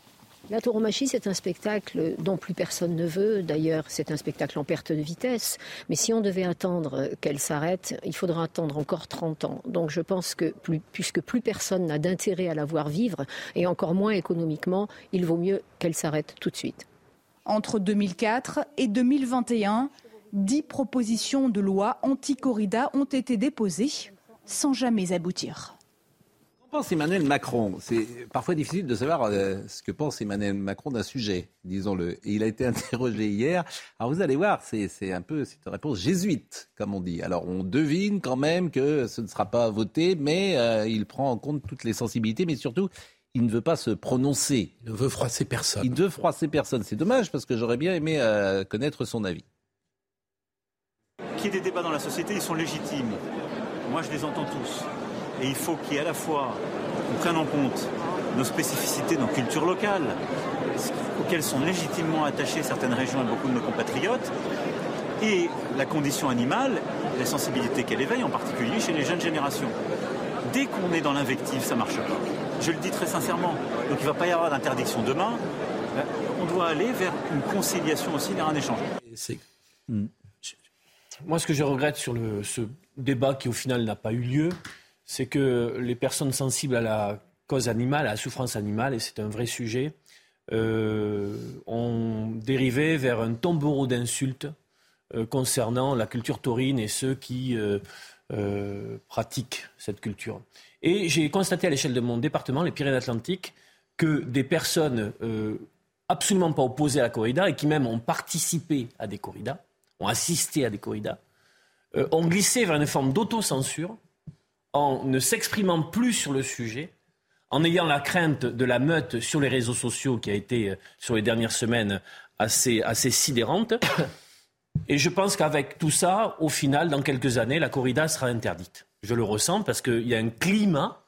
La tauromachie, c'est un spectacle dont plus personne ne veut. D'ailleurs, c'est un spectacle en perte de vitesse. Mais si on devait attendre qu'elle s'arrête, il faudra attendre encore 30 ans. Donc je pense que puisque plus personne n'a d'intérêt à la voir vivre, et encore moins économiquement, il vaut mieux qu'elle s'arrête tout de suite. Entre 2004 et 2021, dix propositions de loi anti-corrida ont été déposées sans jamais aboutir pense Emmanuel Macron C'est parfois difficile de savoir euh, ce que pense Emmanuel Macron d'un sujet, disons-le. Et il a été interrogé hier. Alors vous allez voir, c'est un peu c'est une réponse jésuite, comme on dit. Alors on devine quand même que ce ne sera pas voté, mais euh, il prend en compte toutes les sensibilités, mais surtout, il ne veut pas se prononcer. Il ne veut froisser personne. Il ne veut froisser personne. C'est dommage parce que j'aurais bien aimé euh, connaître son avis. Qu'il y ait des débats dans la société, ils sont légitimes. Moi, je les entends tous. Et il faut qu'il y ait à la fois, qu'on prenne en compte nos spécificités, nos cultures locales, auxquelles sont légitimement attachées certaines régions et beaucoup de nos compatriotes, et la condition animale, la sensibilité qu'elle éveille, en particulier chez les jeunes générations. Dès qu'on est dans l'invective, ça ne marche pas. Je le dis très sincèrement. Donc il ne va pas y avoir d'interdiction demain. On doit aller vers une conciliation aussi, vers un échange. Moi, ce que je regrette sur ce débat qui, au final, n'a pas eu lieu, c'est que les personnes sensibles à la cause animale, à la souffrance animale, et c'est un vrai sujet, euh, ont dérivé vers un tombereau d'insultes euh, concernant la culture taurine et ceux qui euh, pratiquent cette culture. Et j'ai constaté à l'échelle de mon département, les Pyrénées-Atlantiques, que des personnes absolument pas opposées à la corrida et qui même ont participé à des corridas, ont assisté à des corridas, ont glissé vers une forme d'autocensure en ne s'exprimant plus sur le sujet, en ayant la crainte de la meute sur les réseaux sociaux qui a été, euh, sur les dernières semaines, assez, assez sidérante. Et je pense qu'avec tout ça, au final, dans quelques années, la corrida sera interdite. Je le ressens parce qu'il y a un climat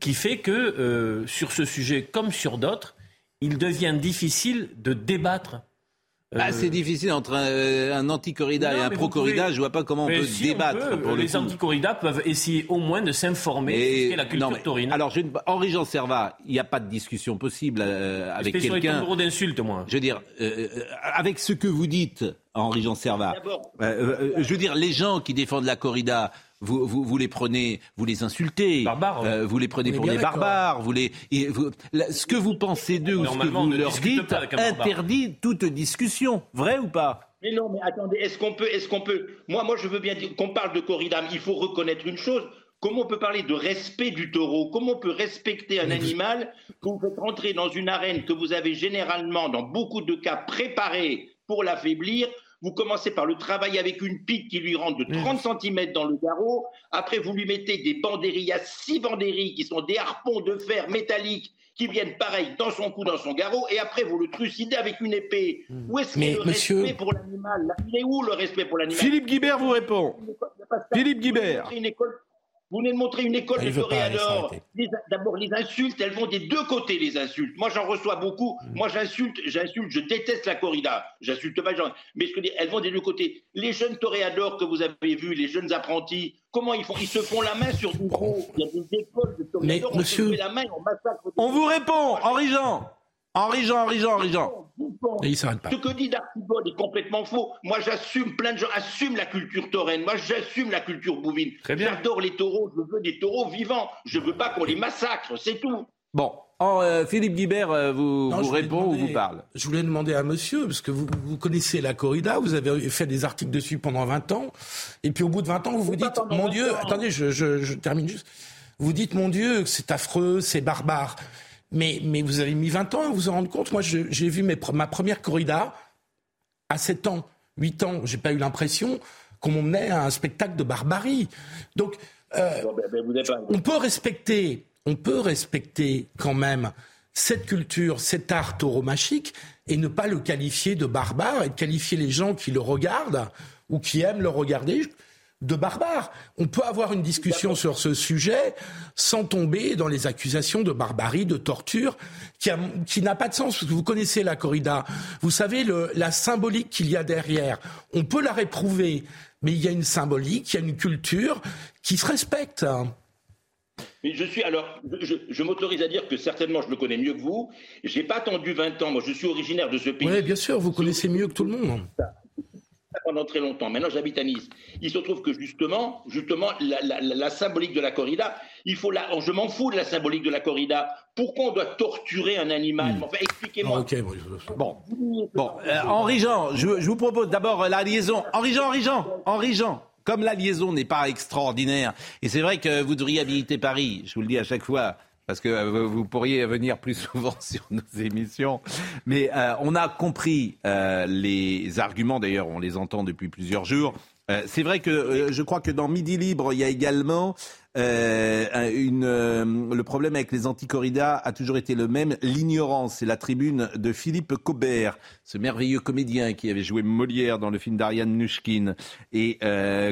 qui fait que, euh, sur ce sujet comme sur d'autres, il devient difficile de débattre bah, c'est difficile entre un, euh, anti-corrida et un pro-corrida. Je vois pas comment on peut débattre. pour les anti-corrida peuvent essayer au moins de s'informer sur la culture taurine. Alors, Henri Jean Servat, il n'y a pas de discussion possible euh, avec quelqu'un. Sur d'insultes, moi. Je veux dire, euh, avec ce que vous dites, Henri Jean Servat. je veux dire, les gens qui défendent la corrida, vous, vous, vous, les prenez, vous les insultez, euh, vous les prenez pour des barbares, vous les, ce que vous pensez d'eux ou ce que vous leur dites interdit toute discussion, vrai ou pas? Mais non, mais attendez, est-ce qu'on peut, est-ce qu'on peut, moi, moi, je veux bien dire qu'on parle de corrida, il faut reconnaître une chose. Comment on peut parler de respect du taureau? Comment on peut respecter un animal quand vous faites rentrer dans une arène que vous avez généralement, dans beaucoup de cas, préparée pour l'affaiblir vous commencez par le travail avec une pique qui lui rentre de 30 cm dans le garrot. Après, vous lui mettez des banderilles, six banderilles qui sont des harpons de fer métalliques qui viennent pareil dans son cou, dans son garrot, et après vous le trucidez avec une épée. Hmm. Où est-ce le respect pour l'animal? Il est où le respect pour l'animal? Philippe Guibert vous répond. Philippe Guibert. Vous venez de montrer une école de toréadors. D'abord, les insultes, elles vont des deux côtés, les insultes. Moi, j'en reçois beaucoup. Mm. Moi, j'insulte, j'insulte, je déteste la corrida. J'insulte pas les gens. Mais je dis, elles vont des deux côtés. Les jeunes toréadors que vous avez vus, les jeunes apprentis, comment ils font? Ils se font la main sur du gros. Il y a des écoles de toréadors, on la main, on massacre. On vous répond, Henri Jean. Henri-Jean, Henri-Jean, Henri-Jean. Et il s'arrête pas. Ce que dit Dartibol est complètement faux. Moi, j'assume, plein de gens assument la culture taurine. Moi, j'assume la culture bouvine. J'adore les taureaux. Je veux des taureaux vivants. Je veux pas qu'on les massacre. C'est tout. Bon, en, euh, Philippe Guibert euh, vous, Non, vous répond ou vous parle? Je voulais demander à monsieur, parce que vous, vous connaissez la corrida, vous avez fait des articles dessus pendant 20 ans, et puis au bout de 20 ans, vous vous dites, mon Dieu, attendez, je, je- je termine juste, vous dites, mon Dieu, c'est affreux, c'est barbare. Mais, mais vous avez mis 20 ans à vous en rendre compte. Moi, j'ai vu mes, ma première corrida à 7 ans, 8 ans, j'ai pas eu l'impression qu'on m'emmenait à un spectacle de barbarie. Donc, euh, on peut respecter, on peut respecter quand même cette culture, cet art tauromachique et ne pas le qualifier de barbare et de qualifier les gens qui le regardent ou qui aiment le regarder de barbare. On peut avoir une discussion sur ce sujet sans tomber dans les accusations de barbarie, de torture, qui, a- qui n'a pas de sens. Vous connaissez la corrida. Vous savez le- la symbolique qu'il y a derrière. On peut la réprouver, mais il y a une symbolique, il y a une culture qui se respecte. Mais je suis alors, je, je m'autorise à dire que certainement je le connais mieux que vous. J'ai pas attendu 20 ans. Moi, je suis originaire de ce pays. Oui, bien sûr, vous connaissez mieux que tout le monde. Pendant très longtemps. Maintenant, j'habite à Nice. Il se trouve que justement, justement, la, la- la- la symbolique de la corrida, il faut la. Je m'en fous de la symbolique de la corrida. Pourquoi on doit torturer un animal? Enfin, expliquez-moi. Bon, bon, euh, Henri-Jean, je, je vous propose d'abord euh, la liaison. Henri-Jean, Henri-Jean, Henri-Jean. Comme la liaison n'est pas extraordinaire, et c'est vrai que vous devriez habiliter Paris, je vous le dis à chaque fois, parce que euh, vous- pourriez venir plus souvent sur nos émissions. Mais euh, on a compris euh, les arguments, d'ailleurs, on les entend depuis plusieurs jours. Euh, c'est vrai que euh, je crois que dans Midi Libre, il y a également euh, un- une, le problème avec les anticorridas a toujours été le même, l'ignorance. C'est la tribune de Philippe Cobert, ce merveilleux comédien qui avait joué Molière dans le film d'Ariane Nushkin. Et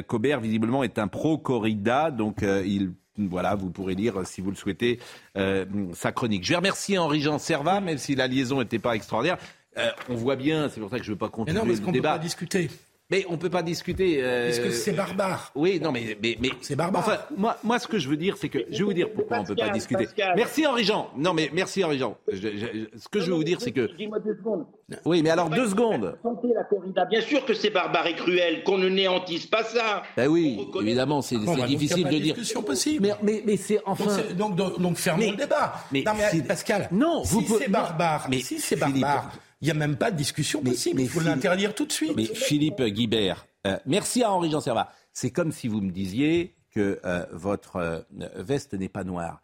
Cobert, visiblement, est un pro-corrida, donc il voilà, vous pourrez lire, si vous le souhaitez, euh, sa chronique. Je vais remercier Henri-Jean Servat, même si la liaison n'était pas extraordinaire. Euh, on voit bien, c'est pour ça que je ne veux pas Mais continuer non, parce le peut débat. pas discuter. Mais on peut pas discuter. euh, Parce que c'est barbare. Oui, non, mais, mais, mais c'est barbare. Enfin, moi, moi, ce que je veux dire, c'est que je vais vous dire pourquoi on peut pas discuter. Pascal. Merci Henri Jean. Non, mais merci Henri Jean. Je- je- ce que je veux vous dire, c'est que Dis-moi deux secondes. oui, mais alors deux secondes. Santé, la corrida. Bien sûr que c'est barbare et cruel, qu'on ne néantisse pas ça. Ben oui, évidemment, c'est Bon, c'est bah, difficile de dire. discussion possible. Mais, mais, mais c'est enfin. Donc, donc, donc, donc fermons Mais- le débat. mais non, mais Pascal, Non, si vous pouvez- c'est barbare, mais si c'est barbare, il n'y a même pas de discussion possible. il faut Philippe- l'interdire tout de suite. Mais Philippe Guibert, euh, merci à Henri Jean Servat. C'est comme si vous me disiez que euh, votre euh, veste n'est pas noire.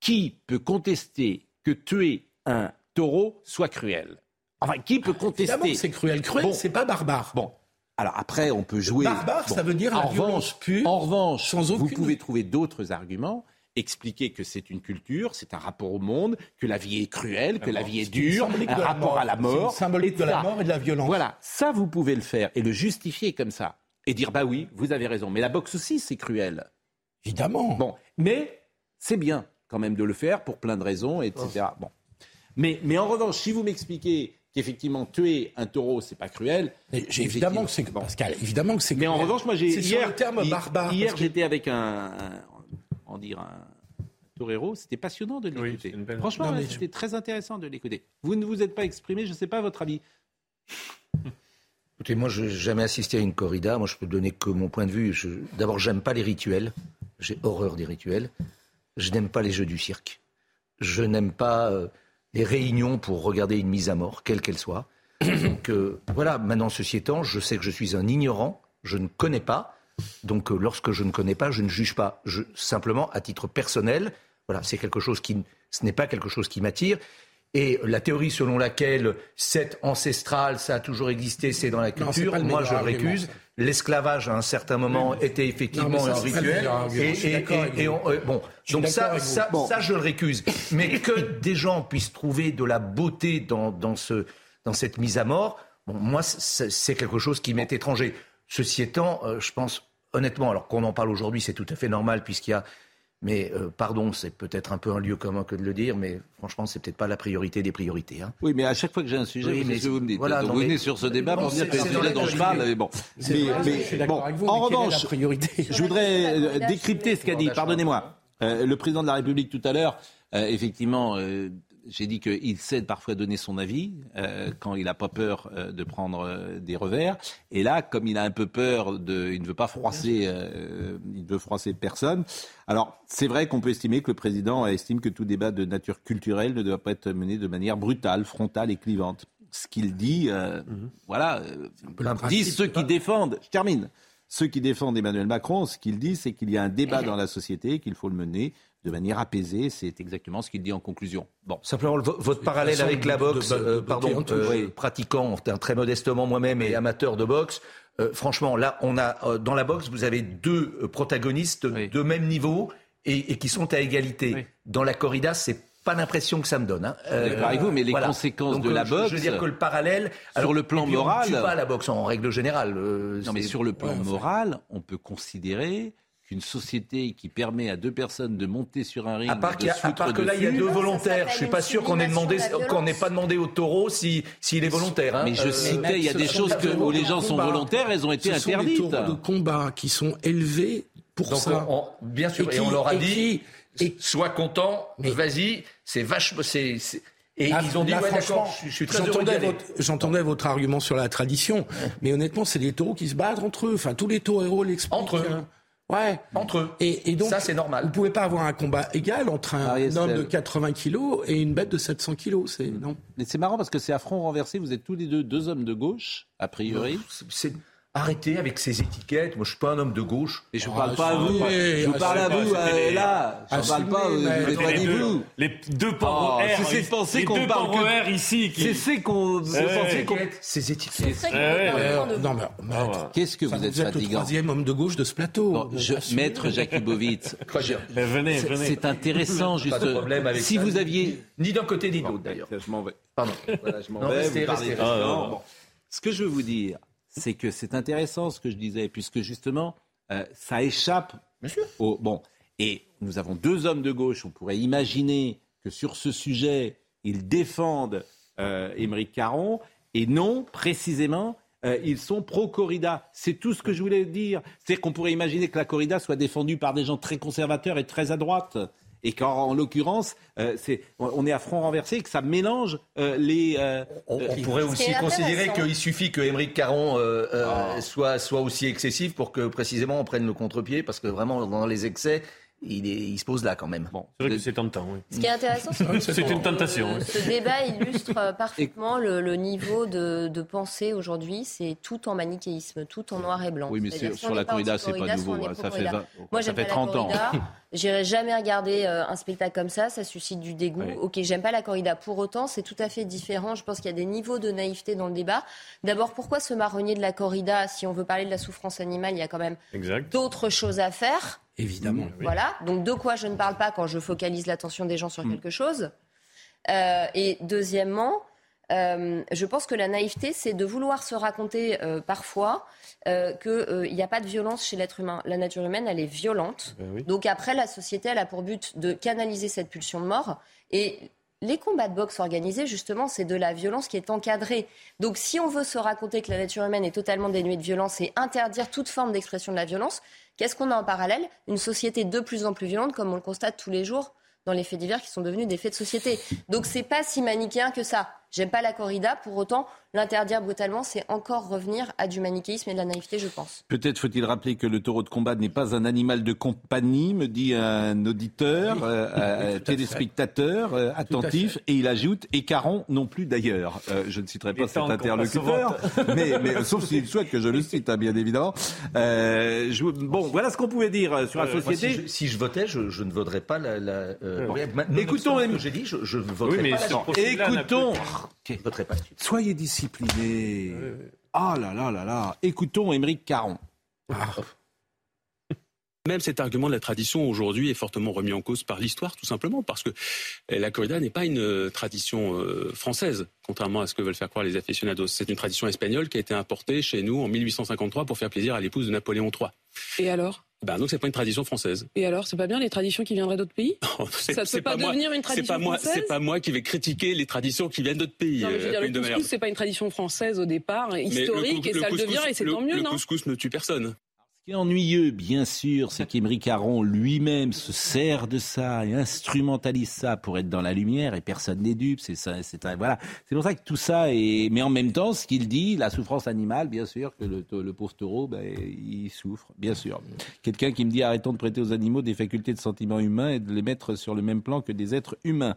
Qui peut contester que tuer un taureau soit cruel? Enfin, qui peut contester Évidemment, c'est cruel. Cruel, Bon. c'est pas barbare. Bon. Alors après, on peut jouer. Barbare, Bon. ça veut dire en la revanche, pure, En revanche, sans vous aucune- pouvez trouver d'autres arguments, expliquer que c'est une culture, c'est un rapport au monde, que la vie est cruelle, que la vie est dure, un rapport mort. à la mort, symbolique de la mort et de la violence. Voilà, ça vous pouvez le faire et le justifier comme ça et dire bah oui, vous avez raison. Mais la boxe aussi, c'est cruel. Évidemment. Bon, mais c'est bien quand même de le faire pour plein de raisons, etc. Bon. Mais, mais en revanche, si vous m'expliquez qu'effectivement tuer un taureau, c'est pas cruel. Mais évidemment que c'est Pascal, évidemment que c'est. Mais en revanche, moi, j'ai hier, le terme barbare. Hier, parce que- j'étais avec un, un- on dire un torero. C'était passionnant de l'écouter. Franchement, ouais, je- c'était très intéressant de l'écouter. Vous ne vous êtes pas exprimé. Je ne sais pas votre avis. Écoutez, moi, je n'ai jamais assisté à une corrida. Moi, je peux donner que mon point de vue. Je... D'abord, j'aime pas les rituels. J'ai horreur des rituels. Je n'aime pas les jeux du cirque. Je n'aime pas euh, les réunions pour regarder une mise à mort, quelle qu'elle soit. Donc, euh, voilà, maintenant, ceci étant, je sais que je suis un ignorant. Je ne connais pas. Donc, euh, lorsque je ne connais pas, je ne juge pas. Je, simplement, à titre personnel, voilà, c'est quelque chose qui, ce n'est pas quelque chose qui m'attire. Et la théorie selon laquelle c'est ancestral, ça a toujours existé, c'est dans la culture, moi je récuse. L'esclavage à un certain moment était effectivement Non, mais ça, un rituel. Et, on- euh, bon, donc ça, ça, Bon. ça, je le récuse. Mais que des gens puissent trouver de la beauté dans, dans, ce, dans cette mise à mort, bon, moi, c'est c'est quelque chose qui m'est étranger. Ceci étant, euh, je pense honnêtement, alors qu'on en parle aujourd'hui, c'est tout à fait normal puisqu'il y a. Mais euh, pardon, c'est peut-être un peu un lieu commun que de le dire, mais franchement, c'est peut-être pas la priorité des priorités. hein. Oui, mais à chaque fois que j'ai un sujet, Oui, vous, mais savez ce que vous me dites. voilà, Donc non, vous mais- venez sur ce débat Bon, pour dire que c'est dont je parle. Mais bon. Mais- vrai, mais- je suis d'accord bon, avec vous, en revanche, priorité? je voudrais euh, décrypter ce qu'a dit. Pardonnez-moi. Euh, le président de la République tout à l'heure, euh, effectivement, euh, j'ai dit qu'il cède parfois à donner son avis euh, quand il n'a pas peur euh, de prendre euh, des revers. Et là, comme il a un peu peur de, il ne veut pas froisser, il veut froisser personne. Alors, c'est vrai qu'on peut estimer que le président estime que tout débat de nature culturelle ne doit pas être mené de manière brutale, frontale et clivante. Ce qu'il dit, mhm. voilà, disent ceux qui défendent. Je termine. Ceux qui défendent Emmanuel Macron, ce qu'ils disent, c'est qu'il y a un débat dans la société, qu'il faut le mener de manière apaisée. C'est exactement ce qu'il dit en conclusion. Bon. Simplement, votre parallèle avec la boxe, euh, pardon, euh, pratiquant très modestement moi-même et amateur de boxe, euh, franchement, là, on a dans la boxe, vous avez deux protagonistes de même niveau et, qui sont à égalité. Dans la corrida, c'est pas l'impression que ça me donne. Hein. avec vous, mais les conséquences de la boxe. Je veux dire que le parallèle. Sur le plan moral. On pas la boxe en règle générale. non, mais sur le plan moral, on peut considérer qu'une société qui permet à deux personnes de monter sur un ring, à part, de à part que là il y a deux volontaires, je suis pas sûr qu'on ait demandé qu'on n'ait pas demandé au taureau si s'il est volontaire. Hein. Mais je euh, citais, il y a des choses que, où les gens sont volontaires, elles ont été ce interdites. Sont des taureaux de combat qui sont élevés pour ça. bien sûr, et, on leur a dit, sois content, vas-y, c'est vachement, c'est et ah, ils ont dit, ouais, d'accord, je, suis très J'entendais votre, argument sur la tradition, mais honnêtement, c'est des taureaux qui se battent entre eux. Enfin, tous les taureaux l'expliquent. Entre eux. Hein. Ouais. Entre eux. Et, donc, ça, c'est normal. Vous pouvez pas avoir un combat égal entre un homme de 80 kilos et une bête de 700 kilos. C'est, non. Mais c'est marrant parce que c'est à front renversé. Vous êtes tous les deux deux hommes de gauche, a priori. C'est, Arrêtez avec ces étiquettes. Moi, je suis pas un homme de gauche. Et je ne parle pas à vous. Je vous parle à vous là. Je ne parle pas. Vous pas dit vous. Les deux pauvres R. C'est penser qu'on parle que ici. C'est c'est qu'on. Ces étiquettes. Non mais qu'est-ce que vous êtes fatigant le troisième homme de gauche de ce plateau. Maître Jakubowicz. Venez, venez. C'est intéressant juste. Si vous aviez ni d'un côté ni de l'autre d'ailleurs. Je m'en vais. Pardon. Je m'en vais. Ce que je veux vous dire, c'est que c'est intéressant ce que je disais, puisque justement, euh, ça échappe au. Bon, et nous avons deux hommes de gauche, on pourrait imaginer que sur ce sujet, ils défendent euh, Émeric Caron, et non, précisément, euh, ils sont pro-corrida. C'est tout ce que je voulais dire. C'est-à-dire qu'on pourrait imaginer que la corrida soit défendue par des gens très conservateurs et très à droite et qu'en l'occurrence, euh, on est à front renversé et que ça mélange euh, les. Euh, on, pourrait aussi considérer qu'il suffit que Émeric Caron ah. soit, soit aussi excessif pour que précisément on prenne le contre-pied, parce que vraiment, dans les excès, il, il, se pose là quand même. Bon, c'est vrai que c'est tentant. Oui. Ce qui est intéressant, c'est une tentation. Ce débat illustre parfaitement le, niveau de, de pensée aujourd'hui. C'est tout en manichéisme, tout en noir et blanc. Oui, mais sur, la corrida, c'est pas nouveau. Hein. Ça fait, 20, Moi, ça fait 30 ans. J'irai jamais regarder euh, un spectacle comme ça. Ça suscite du dégoût. Ok, j'aime pas la corrida. Pour autant, c'est tout à fait différent. Je pense qu'il y a des niveaux de naïveté dans le débat. D'abord, pourquoi ce marronnier de la corrida? Si on veut parler de la souffrance animale, il y a quand même d'autres choses à faire. Évidemment. Voilà. Donc de quoi je ne parle pas quand je focalise l'attention des gens sur mm. quelque chose. Euh, et deuxièmement, euh, je pense que la naïveté, c'est de vouloir se raconter euh, parfois qu'il n'y a pas de violence chez l'être humain. La nature humaine, elle est violente. Ben Donc après, la société, elle a pour but de canaliser cette pulsion de mort. Et les combats de boxe organisés, justement, c'est de la violence qui est encadrée. Donc si on veut se raconter que la nature humaine est totalement dénuée de violence et interdire toute forme d'expression de la violence, Qu'est-ce qu'on a en parallèle? Une société de plus en plus violente, comme on le constate tous les jours dans les faits divers qui sont devenus des faits de société. Donc c'est pas si manichéen que ça. J'aime pas la corrida, pour autant, l'interdire brutalement, c'est encore revenir à du manichéisme et de la naïveté, je pense. Peut-être faut-il rappeler que le taureau de combat n'est pas un animal de compagnie, me dit un auditeur, euh, un téléspectateur euh, attentif, et il ajoute, et Caron non plus d'ailleurs. Euh, je ne citerai pas cet interlocuteur, mais, mais sauf s'il souhaite que je le cite, hein, bien évidemment. Je, bon, voilà ce qu'on pouvait dire sur la société. si, je, votais, je, ne voterais pas la... la écoutons, j'ai dit, je, ne voterais pas la Écoutons pas Soyez disciplinés. Ah là là là là. Écoutons Émeric Caron. Ah. Même cet argument de la tradition aujourd'hui est fortement remis en cause par l'histoire, tout simplement, parce que la corrida n'est pas une euh, tradition euh, française, contrairement à ce que veulent faire croire les aficionados. C'est une tradition espagnole qui a été importée chez nous en 1853 pour faire plaisir à l'épouse de Napoléon III. Et alors? Ben donc c'est pas une tradition française. Et alors, c'est pas bien les traditions qui viendraient d'autres pays Ça ne peut pas, devenir une tradition pas moi, C'est pas moi qui vais critiquer les traditions qui viennent d'autres pays. Non, mais je veux dire, euh, le couscous, c'est pas une tradition française au départ, historique, et ça le devient, et c'est tant mieux, le non Le couscous ne tue personne qui est ennuyeux, bien sûr, c'est qu'Émeric Caron lui-même se sert de ça et instrumentalise ça pour être dans la lumière et personne n'est dupe. C'est ça, c'est voilà. C'est pour ça que tout ça est. Mais en même temps, ce qu'il dit, la souffrance animale, bien sûr, que le, le pauvre taureau, ben, il souffre, bien sûr. Quelqu'un qui me dit arrêtons de prêter aux animaux des facultés de sentiment humain et de les mettre sur le même plan que des êtres humains.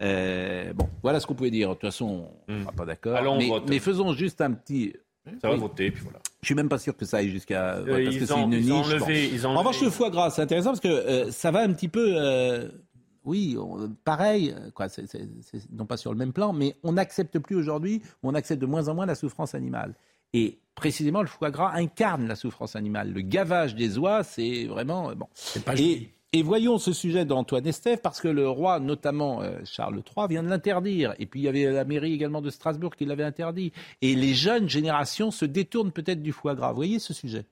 Euh, bon, voilà ce qu'on pouvait dire. De toute façon, on ne sera pas d'accord. Mais, mais faisons juste un petit ça va voter, puis voilà. Je suis même pas sûr que ça aille jusqu'à. Euh, parce que c'est une niche. Enlevé, ils ont en revanche, le foie gras, c'est intéressant parce que euh, ça va un petit peu. Euh, oui, pareil, quoi, c'est, non pas sur le même plan, mais on n'accepte plus aujourd'hui, on accepte de moins en moins la souffrance animale. Et précisément, le foie gras incarne la souffrance animale. Le gavage des oies, c'est vraiment bon. C'est pas et, et voyons ce sujet d'Antoine Estève, parce que le roi, notamment euh, Charles III, vient de l'interdire. Et puis il y avait la mairie également de Strasbourg qui l'avait interdit. Et les jeunes générations se détournent peut-être du foie gras. Voyez ce sujet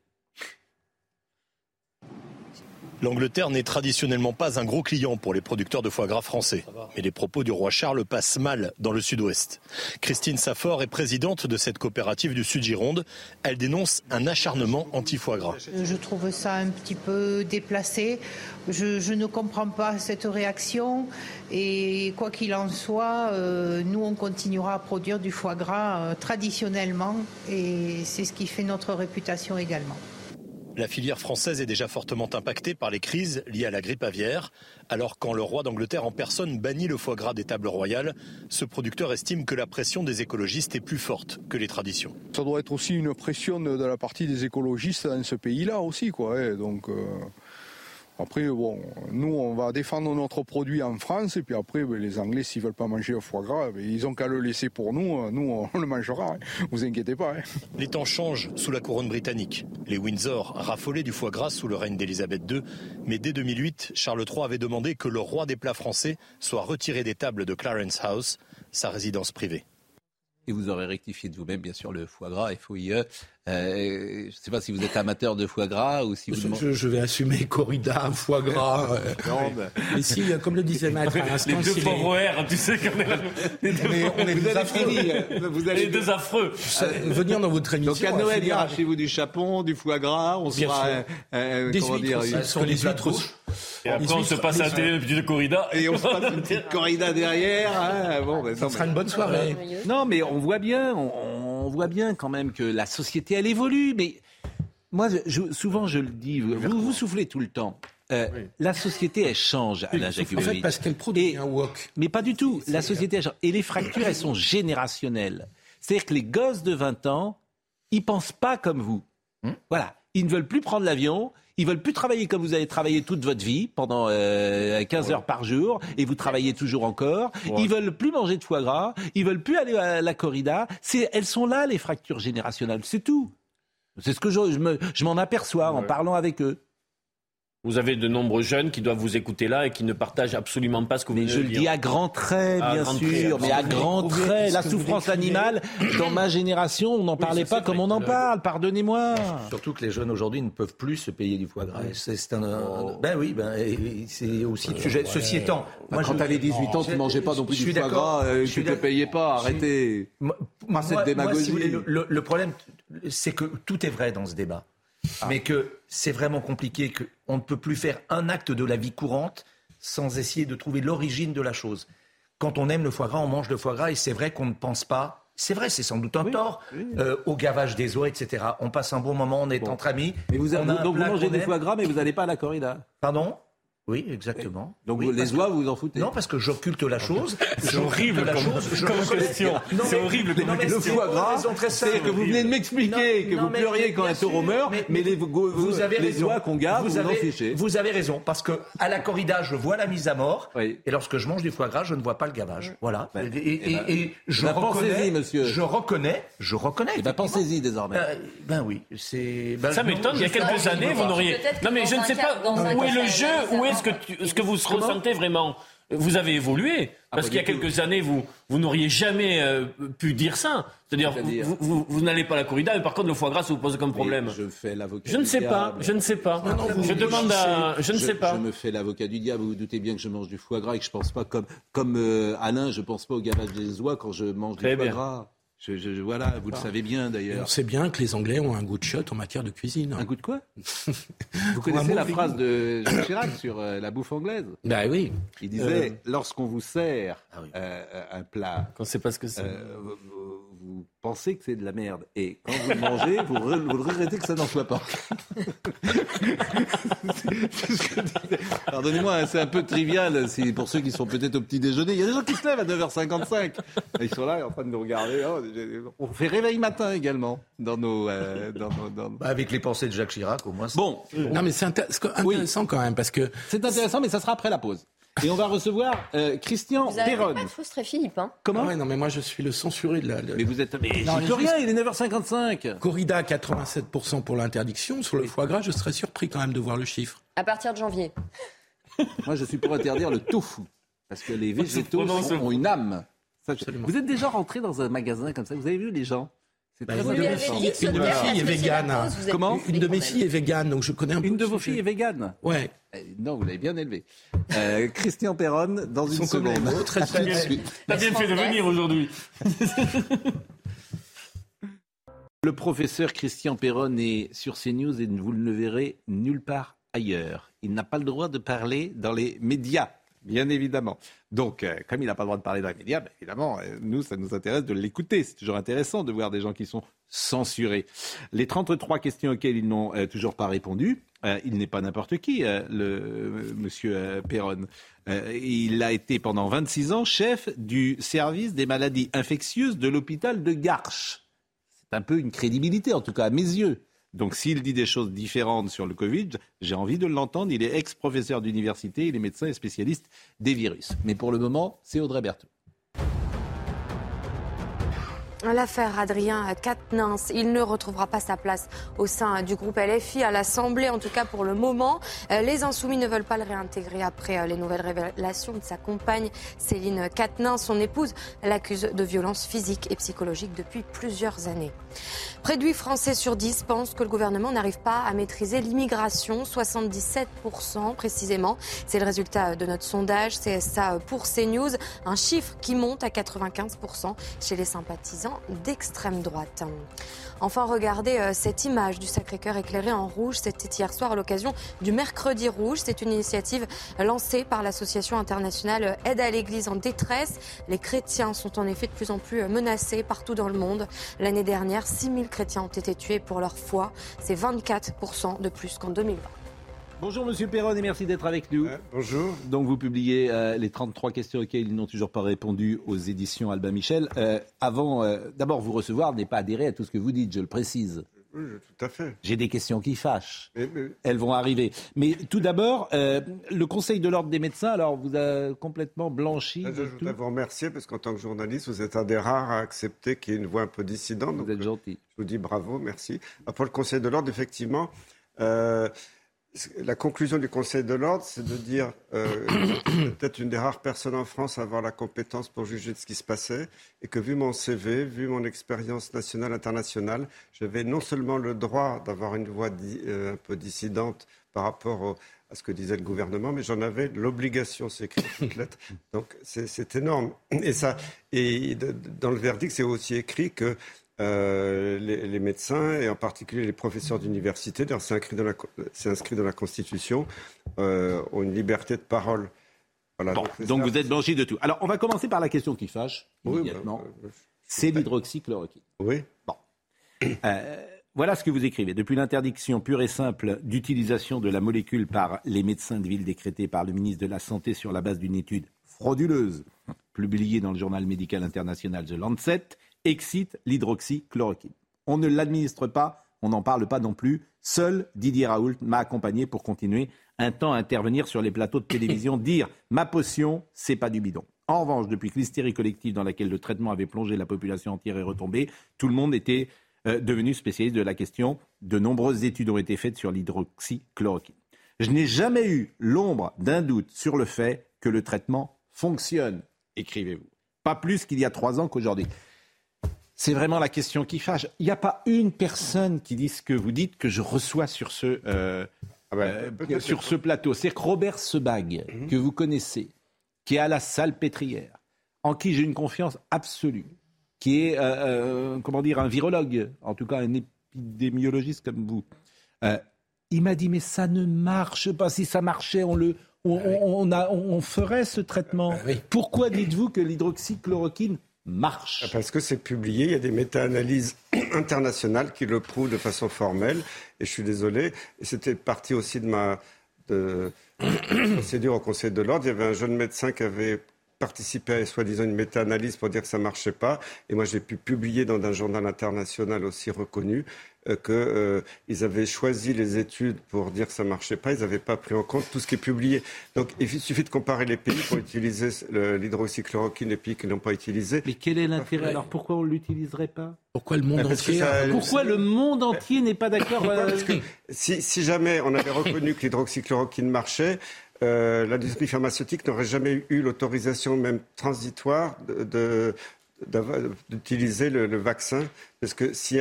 L'Angleterre n'est traditionnellement pas un gros client pour les producteurs de foie gras français. Mais les propos du roi Charles passent mal dans le sud-ouest. Christine Saffort est présidente de cette coopérative du Sud-Gironde. Elle dénonce un acharnement anti-foie gras. Je trouve ça un petit peu déplacé. Je, ne comprends pas cette réaction. Et quoi qu'il en soit, euh, nous, on continuera à produire du foie gras euh, traditionnellement. Et c'est ce qui fait notre réputation également. La filière française est déjà fortement impactée par les crises liées à la grippe aviaire. Alors quand le roi d'Angleterre en personne bannit le foie gras des tables royales, ce producteur estime que la pression des écologistes est plus forte que les traditions. Ça doit être aussi une pression de la partie des écologistes dans ce pays-là aussi. Quoi, hein. donc, euh, après, bon, nous, on va défendre notre produit en France, et puis après, ben, les Anglais, s'ils veulent pas manger le foie gras, ben, ils ont qu'à le laisser pour nous. Nous, on le mangera. Hein. Vous inquiétez pas. Hein. Les temps changent sous la couronne britannique. Les Windsor raffolaient du foie gras sous le règne d'Élisabeth II, mais dès 2008, Charles III avait demandé que le roi des plats français soit retiré des tables de Clarence House, sa résidence privée. Et vous aurez rectifié de vous-même, bien sûr, le foie gras, FOIE. Euh, je ne sais pas si vous êtes amateur de foie gras ou si vous... Je, je vais assumer corrida, foie gras. Euh, non, mais si, comme le disait Maître à Les deux pauvres R, tu sais qu'on est là. on est deux affreux. Vous allez les deux affreux. Euh, venir dans votre émission. Donc à Noël, il y aura chez vous du chapon, du foie gras, on sera... Euh, comment dire sur les huîtres et après, on se passe à la télé une petite corrida. Et on se passe une petite corrida derrière. Hein. Bon, ben, ça sera une bonne soirée. Non, mais on voit bien, on, voit bien quand même que la société, elle évolue. Mais moi, souvent, je le dis, vous, vous soufflez tout le temps. Euh, la société, elle change à l'âge En fait, parce qu'elle produit un wok. Mais pas du tout. La société, elle change. Et les fractures, elles sont générationnelles. C'est-à-dire que les gosses de 20 ans, ils pensent pas comme vous. Hmm. Voilà. Ils ne veulent plus prendre l'avion, ils veulent plus travailler comme vous avez travaillé toute votre vie pendant 15 euh, heures par jour et vous travaillez toujours encore. Ils veulent plus manger de foie gras. Ils veulent plus aller à la corrida. elles sont là les fractures générationnelles. C'est tout. C'est ce que je, je m'en aperçois en parlant avec eux. Vous avez de nombreux jeunes qui doivent vous écouter là et qui ne partagent absolument pas ce que vous mais je le dis à grands traits, bien sûr, mais à grands traits. La souffrance animale, dans ma génération, on n'en parlait pas comme on en parle. Pardonnez-moi. Surtout que les jeunes aujourd'hui ne peuvent plus se payer du foie gras. C'est un, oh. ben oui, ben c'est aussi le sujet. Ceci étant, moi, quand tu avais 18 ans, tu mangeais pas non plus du foie gras, euh, tu te payais pas. Arrêtez. Moi, cette démagogie. le problème, c'est que tout est vrai dans ce débat. Ah. mais que c'est vraiment compliqué, qu'on ne peut plus faire un acte de la vie courante sans essayer de trouver l'origine de la chose. Quand on aime le foie gras, on mange le foie gras, et c'est vrai qu'on ne pense pas c'est vrai, c'est sans doute un tort. Euh, au gavage des oies, etc. On passe un bon moment, on est entre amis. Mais vous, avez, donc vous mangez du foie gras, mais vous n'allez pas à la corrida. Pardon? Oui, exactement. Donc les oies, vous vous en foutez Non, parce que j'occulte la chose. C'est horrible la chose. C'est horrible. le foie gras, c'est que vous venez de m'expliquer que vous pleuriez quand un taureau meurt, mais, les, vous avez les oies qu'on garde, vous, vous en fichez. Vous avez raison, parce que à la corrida, je vois la mise à mort, et lorsque je mange du foie gras, je ne vois pas le gavage. Voilà. Et, je reconnais, monsieur. Je reconnais, je reconnais. Et ben pensez-y désormais. Ben oui, c'est. Ça m'étonne. Il y a quelques années, vous n'auriez. Non, mais je ne sais pas où est le jeu, où est ce que, vous ressentez vraiment vous avez évolué. Ah, parce qu'il y a quelques années, vous, vous n'auriez jamais euh, pu dire ça. C'est-à-dire, vous, n'allez pas à la corrida, mais par contre, le foie gras, ça vous pose comme problème. je fais l'avocat Je ne sais pas, je ne sais pas. je demande à... Je ne sais pas. Je me fais l'avocat du diable. Vous vous doutez bien que je mange du foie gras et que je pense pas comme, comme euh, Alain, je pense pas au gavage des oies quand je mange du foie gras. Je, voilà, vous le savez bien d'ailleurs. On sait bien que les Anglais ont un goût de shot en matière de cuisine. Un goût de quoi Vous connaissez la phrase de Jacques Chirac sur euh, la bouffe anglaise? Bah oui. Il disait euh. lorsqu'on vous sert ah euh, un plat, quand sait pas ce que c'est, vous pensez que c'est de la merde. Et quand vous le mangez, vous, regrettez que ça n'en soit pas. Pardonnez-moi, hein, c'est un peu trivial c'est pour ceux qui sont peut-être au petit déjeuner. Il y a des gens qui se lèvent à 9h55. Ils sont là en train de nous regarder. Oh, on fait réveil matin également dans nos. Euh, bah, avec les pensées de Jacques Chirac, au moins. Bon. Non, mais c'est intéressant quand même parce que. C'est intéressant, mais ça sera après la pause. Et on va recevoir euh, Christian Vous avez Perron. pas frustré Philippe, hein Comment ah Non, mais moi je suis le censuré de la. Mais vous êtes. Mais non, rien, il est 9h55. Corrida, 87% pour l'interdiction. Sur le foie gras, je serais surpris quand même de voir le chiffre. À partir de janvier. moi, je suis pour interdire le tofu. Parce que les végétaux ont une âme. vous êtes déjà rentré dans un magasin comme ça, vous avez vu les gens? Bah, une, de mes filles, une de mes filles est végane. Comment Une de mes filles est végane, donc je connais un peu. Une de vos filles est végane Ouais. Eh, non, vous l'avez bien élevé. Euh, Christian Perron, dans une seconde. Très T'as bien fait de venir aujourd'hui. Le professeur Christian Perron est sur CNews et vous ne le verrez nulle part ailleurs. Il n'a pas le droit de parler dans les médias bien évidemment. Donc, euh, comme il n'a pas le droit de parler dans les médias, évidemment, euh, nous, ça nous intéresse de l'écouter. C'est toujours intéressant de voir des gens qui sont censurés. Les 33 questions auxquelles ils n'ont euh, toujours pas répondu, il n'est pas n'importe qui, le monsieur Perron. il a été pendant 26 ans chef du service des maladies infectieuses de l'hôpital de Garches. C'est un peu une crédibilité, en tout cas à mes yeux. Donc s'il dit des choses différentes sur le Covid, j'ai envie de l'entendre. Il est ex-professeur d'université, il est médecin et spécialiste des virus. Mais pour le moment, c'est Audrey Berthaud. L'affaire Adrien Quatennens, il ne retrouvera pas sa place au sein du groupe LFI à l'Assemblée, en tout cas pour le moment. Euh, les Insoumis ne veulent pas le réintégrer après euh, les nouvelles révélations de sa compagne Céline Quatennens. Son épouse l'accuse de violence physique et psychologique depuis plusieurs années. Près de 8 Français sur 10 pensent que le gouvernement n'arrive pas à maîtriser l'immigration, 77% précisément. C'est le résultat de notre sondage CSA pour CNews, un chiffre qui monte à 95% chez les sympathisants d'extrême droite. Enfin, regardez euh, cette image du Sacré-Cœur éclairé en rouge. C'était hier soir à l'occasion du Mercredi Rouge. C'est une initiative lancée par l'association internationale Aide à l'Église en détresse. Les chrétiens sont en effet de plus en plus menacés partout dans le monde. L'année dernière, 6000 chrétiens ont été tués pour leur foi. C'est 24% de plus qu'en 2020. Bonjour Monsieur Perron et merci d'être avec nous. bonjour. Donc vous publiez euh, les 33 questions auxquelles ils n'ont toujours pas répondu aux éditions Albin Michel. Euh, avant, euh, d'abord vous recevoir n'est pas adhérer à tout ce que vous dites, je le précise. Oui, tout à fait. J'ai des questions qui fâchent. Elles vont arriver. Mais tout d'abord, le Conseil de l'ordre des médecins, alors vous a complètement blanchi. je voudrais vous remercier parce qu'en tant que journaliste, vous êtes un des rares à accepter qu'il y ait une voix un peu dissidente. Vous êtes gentil. Je vous dis bravo, merci. Pour le Conseil de l'ordre, effectivement, la conclusion du Conseil de l'ordre, c'est de dire euh, peut-être une des rares personnes en France à avoir la compétence pour juger de ce qui se passait, et que vu mon CV, vu mon expérience nationale, internationale, j'avais non seulement le droit d'avoir une voix euh, un peu dissidente par rapport à ce que disait le gouvernement, mais j'en avais l'obligation, c'est écrit toute lettre. Donc c'est énorme. Et ça, et dans le verdict, c'est aussi écrit que euh, les, médecins et en particulier les professeurs d'université, c'est inscrit, dans la, inscrit dans la Constitution, euh, ont une liberté de parole. donc, vous êtes blanchi de tout. Alors on va commencer par la question qui fâche oui, bah, bah, c'est l'hydroxychloroquine. Oui. Bon. Euh, voilà ce que vous écrivez. Depuis l'interdiction pure et simple d'utilisation de la molécule par les médecins de ville décrétée par le ministre de la Santé sur la base d'une étude frauduleuse publiée dans le journal médical international The Lancet, excite l'hydroxychloroquine. On ne l'administre pas, on n'en parle pas non plus. Seul Didier Raoult m'a accompagné pour continuer un temps à intervenir sur les plateaux de télévision, dire ma potion, c'est pas du bidon. En revanche, depuis que l'hystérie collective dans laquelle le traitement avait plongé la population entière est retombée, tout le monde était euh, devenu spécialiste de la question. De nombreuses études ont été faites sur l'hydroxychloroquine. Je n'ai jamais eu l'ombre d'un doute sur le fait que le traitement fonctionne, écrivez-vous. Pas plus qu'il y a trois ans qu'aujourd'hui. C'est vraiment la question qui fâche. Il n'y a pas une personne qui dit ce que vous dites que je reçois sur ce, euh, ah ben, euh, sur ce plateau. C'est Robert Sebag, mhm. que vous connaissez, qui est à la salle pétrière, en qui j'ai une confiance absolue, qui est, comment dire, un virologue, en tout cas un épidémiologiste comme vous. il m'a dit, mais ça ne marche pas. Si ça marchait, on le, on, a, on ferait ce traitement. Pourquoi dites-vous que l'hydroxychloroquine marche Parce que c'est publié, il y a des méta-analyses internationales qui le prouvent de façon formelle. Et je suis désolé, c'était partie aussi de ma procédure au Conseil de l'ordre. Il y avait un jeune médecin qui avait participé à soi-disant une méta-analyse pour dire que ça ne marchait pas. Et moi, j'ai pu publier dans un journal international aussi reconnu euh, qu'ils euh, avaient choisi les études pour dire que ça ne marchait pas, ils n'avaient pas pris en compte tout ce qui est publié. Donc il suffit de comparer les pays pour utiliser l'hydroxychloroquine, les pays qui n'ont pas utilisé. Mais quel est l'intérêt Alors pourquoi on ne l'utiliserait pas? Pourquoi le monde entier Pourquoi le monde entier n'est pas d'accord? Euh, si, si, jamais on avait reconnu que l'hydroxychloroquine marchait, l'industrie pharmaceutique n'aurait jamais eu l'autorisation, même transitoire, de, d'utiliser le, vaccin, parce que s'il y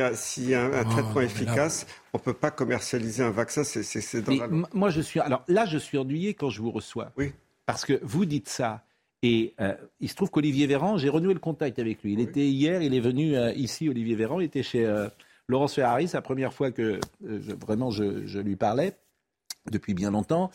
a, un, oh, traitement efficace, on ne peut pas commercialiser un vaccin. C'est dans Moi, je suis. Alors là, je suis ennuyé quand je vous reçois. Oui. Parce que vous dites ça. Et euh, il se trouve qu'Olivier Véran, j'ai renoué le contact avec lui. Il était hier, il est venu euh, ici, Olivier Véran, il était chez euh, Laurence Ferrari, c'est la première fois que vraiment je, je, lui parlais, depuis bien longtemps.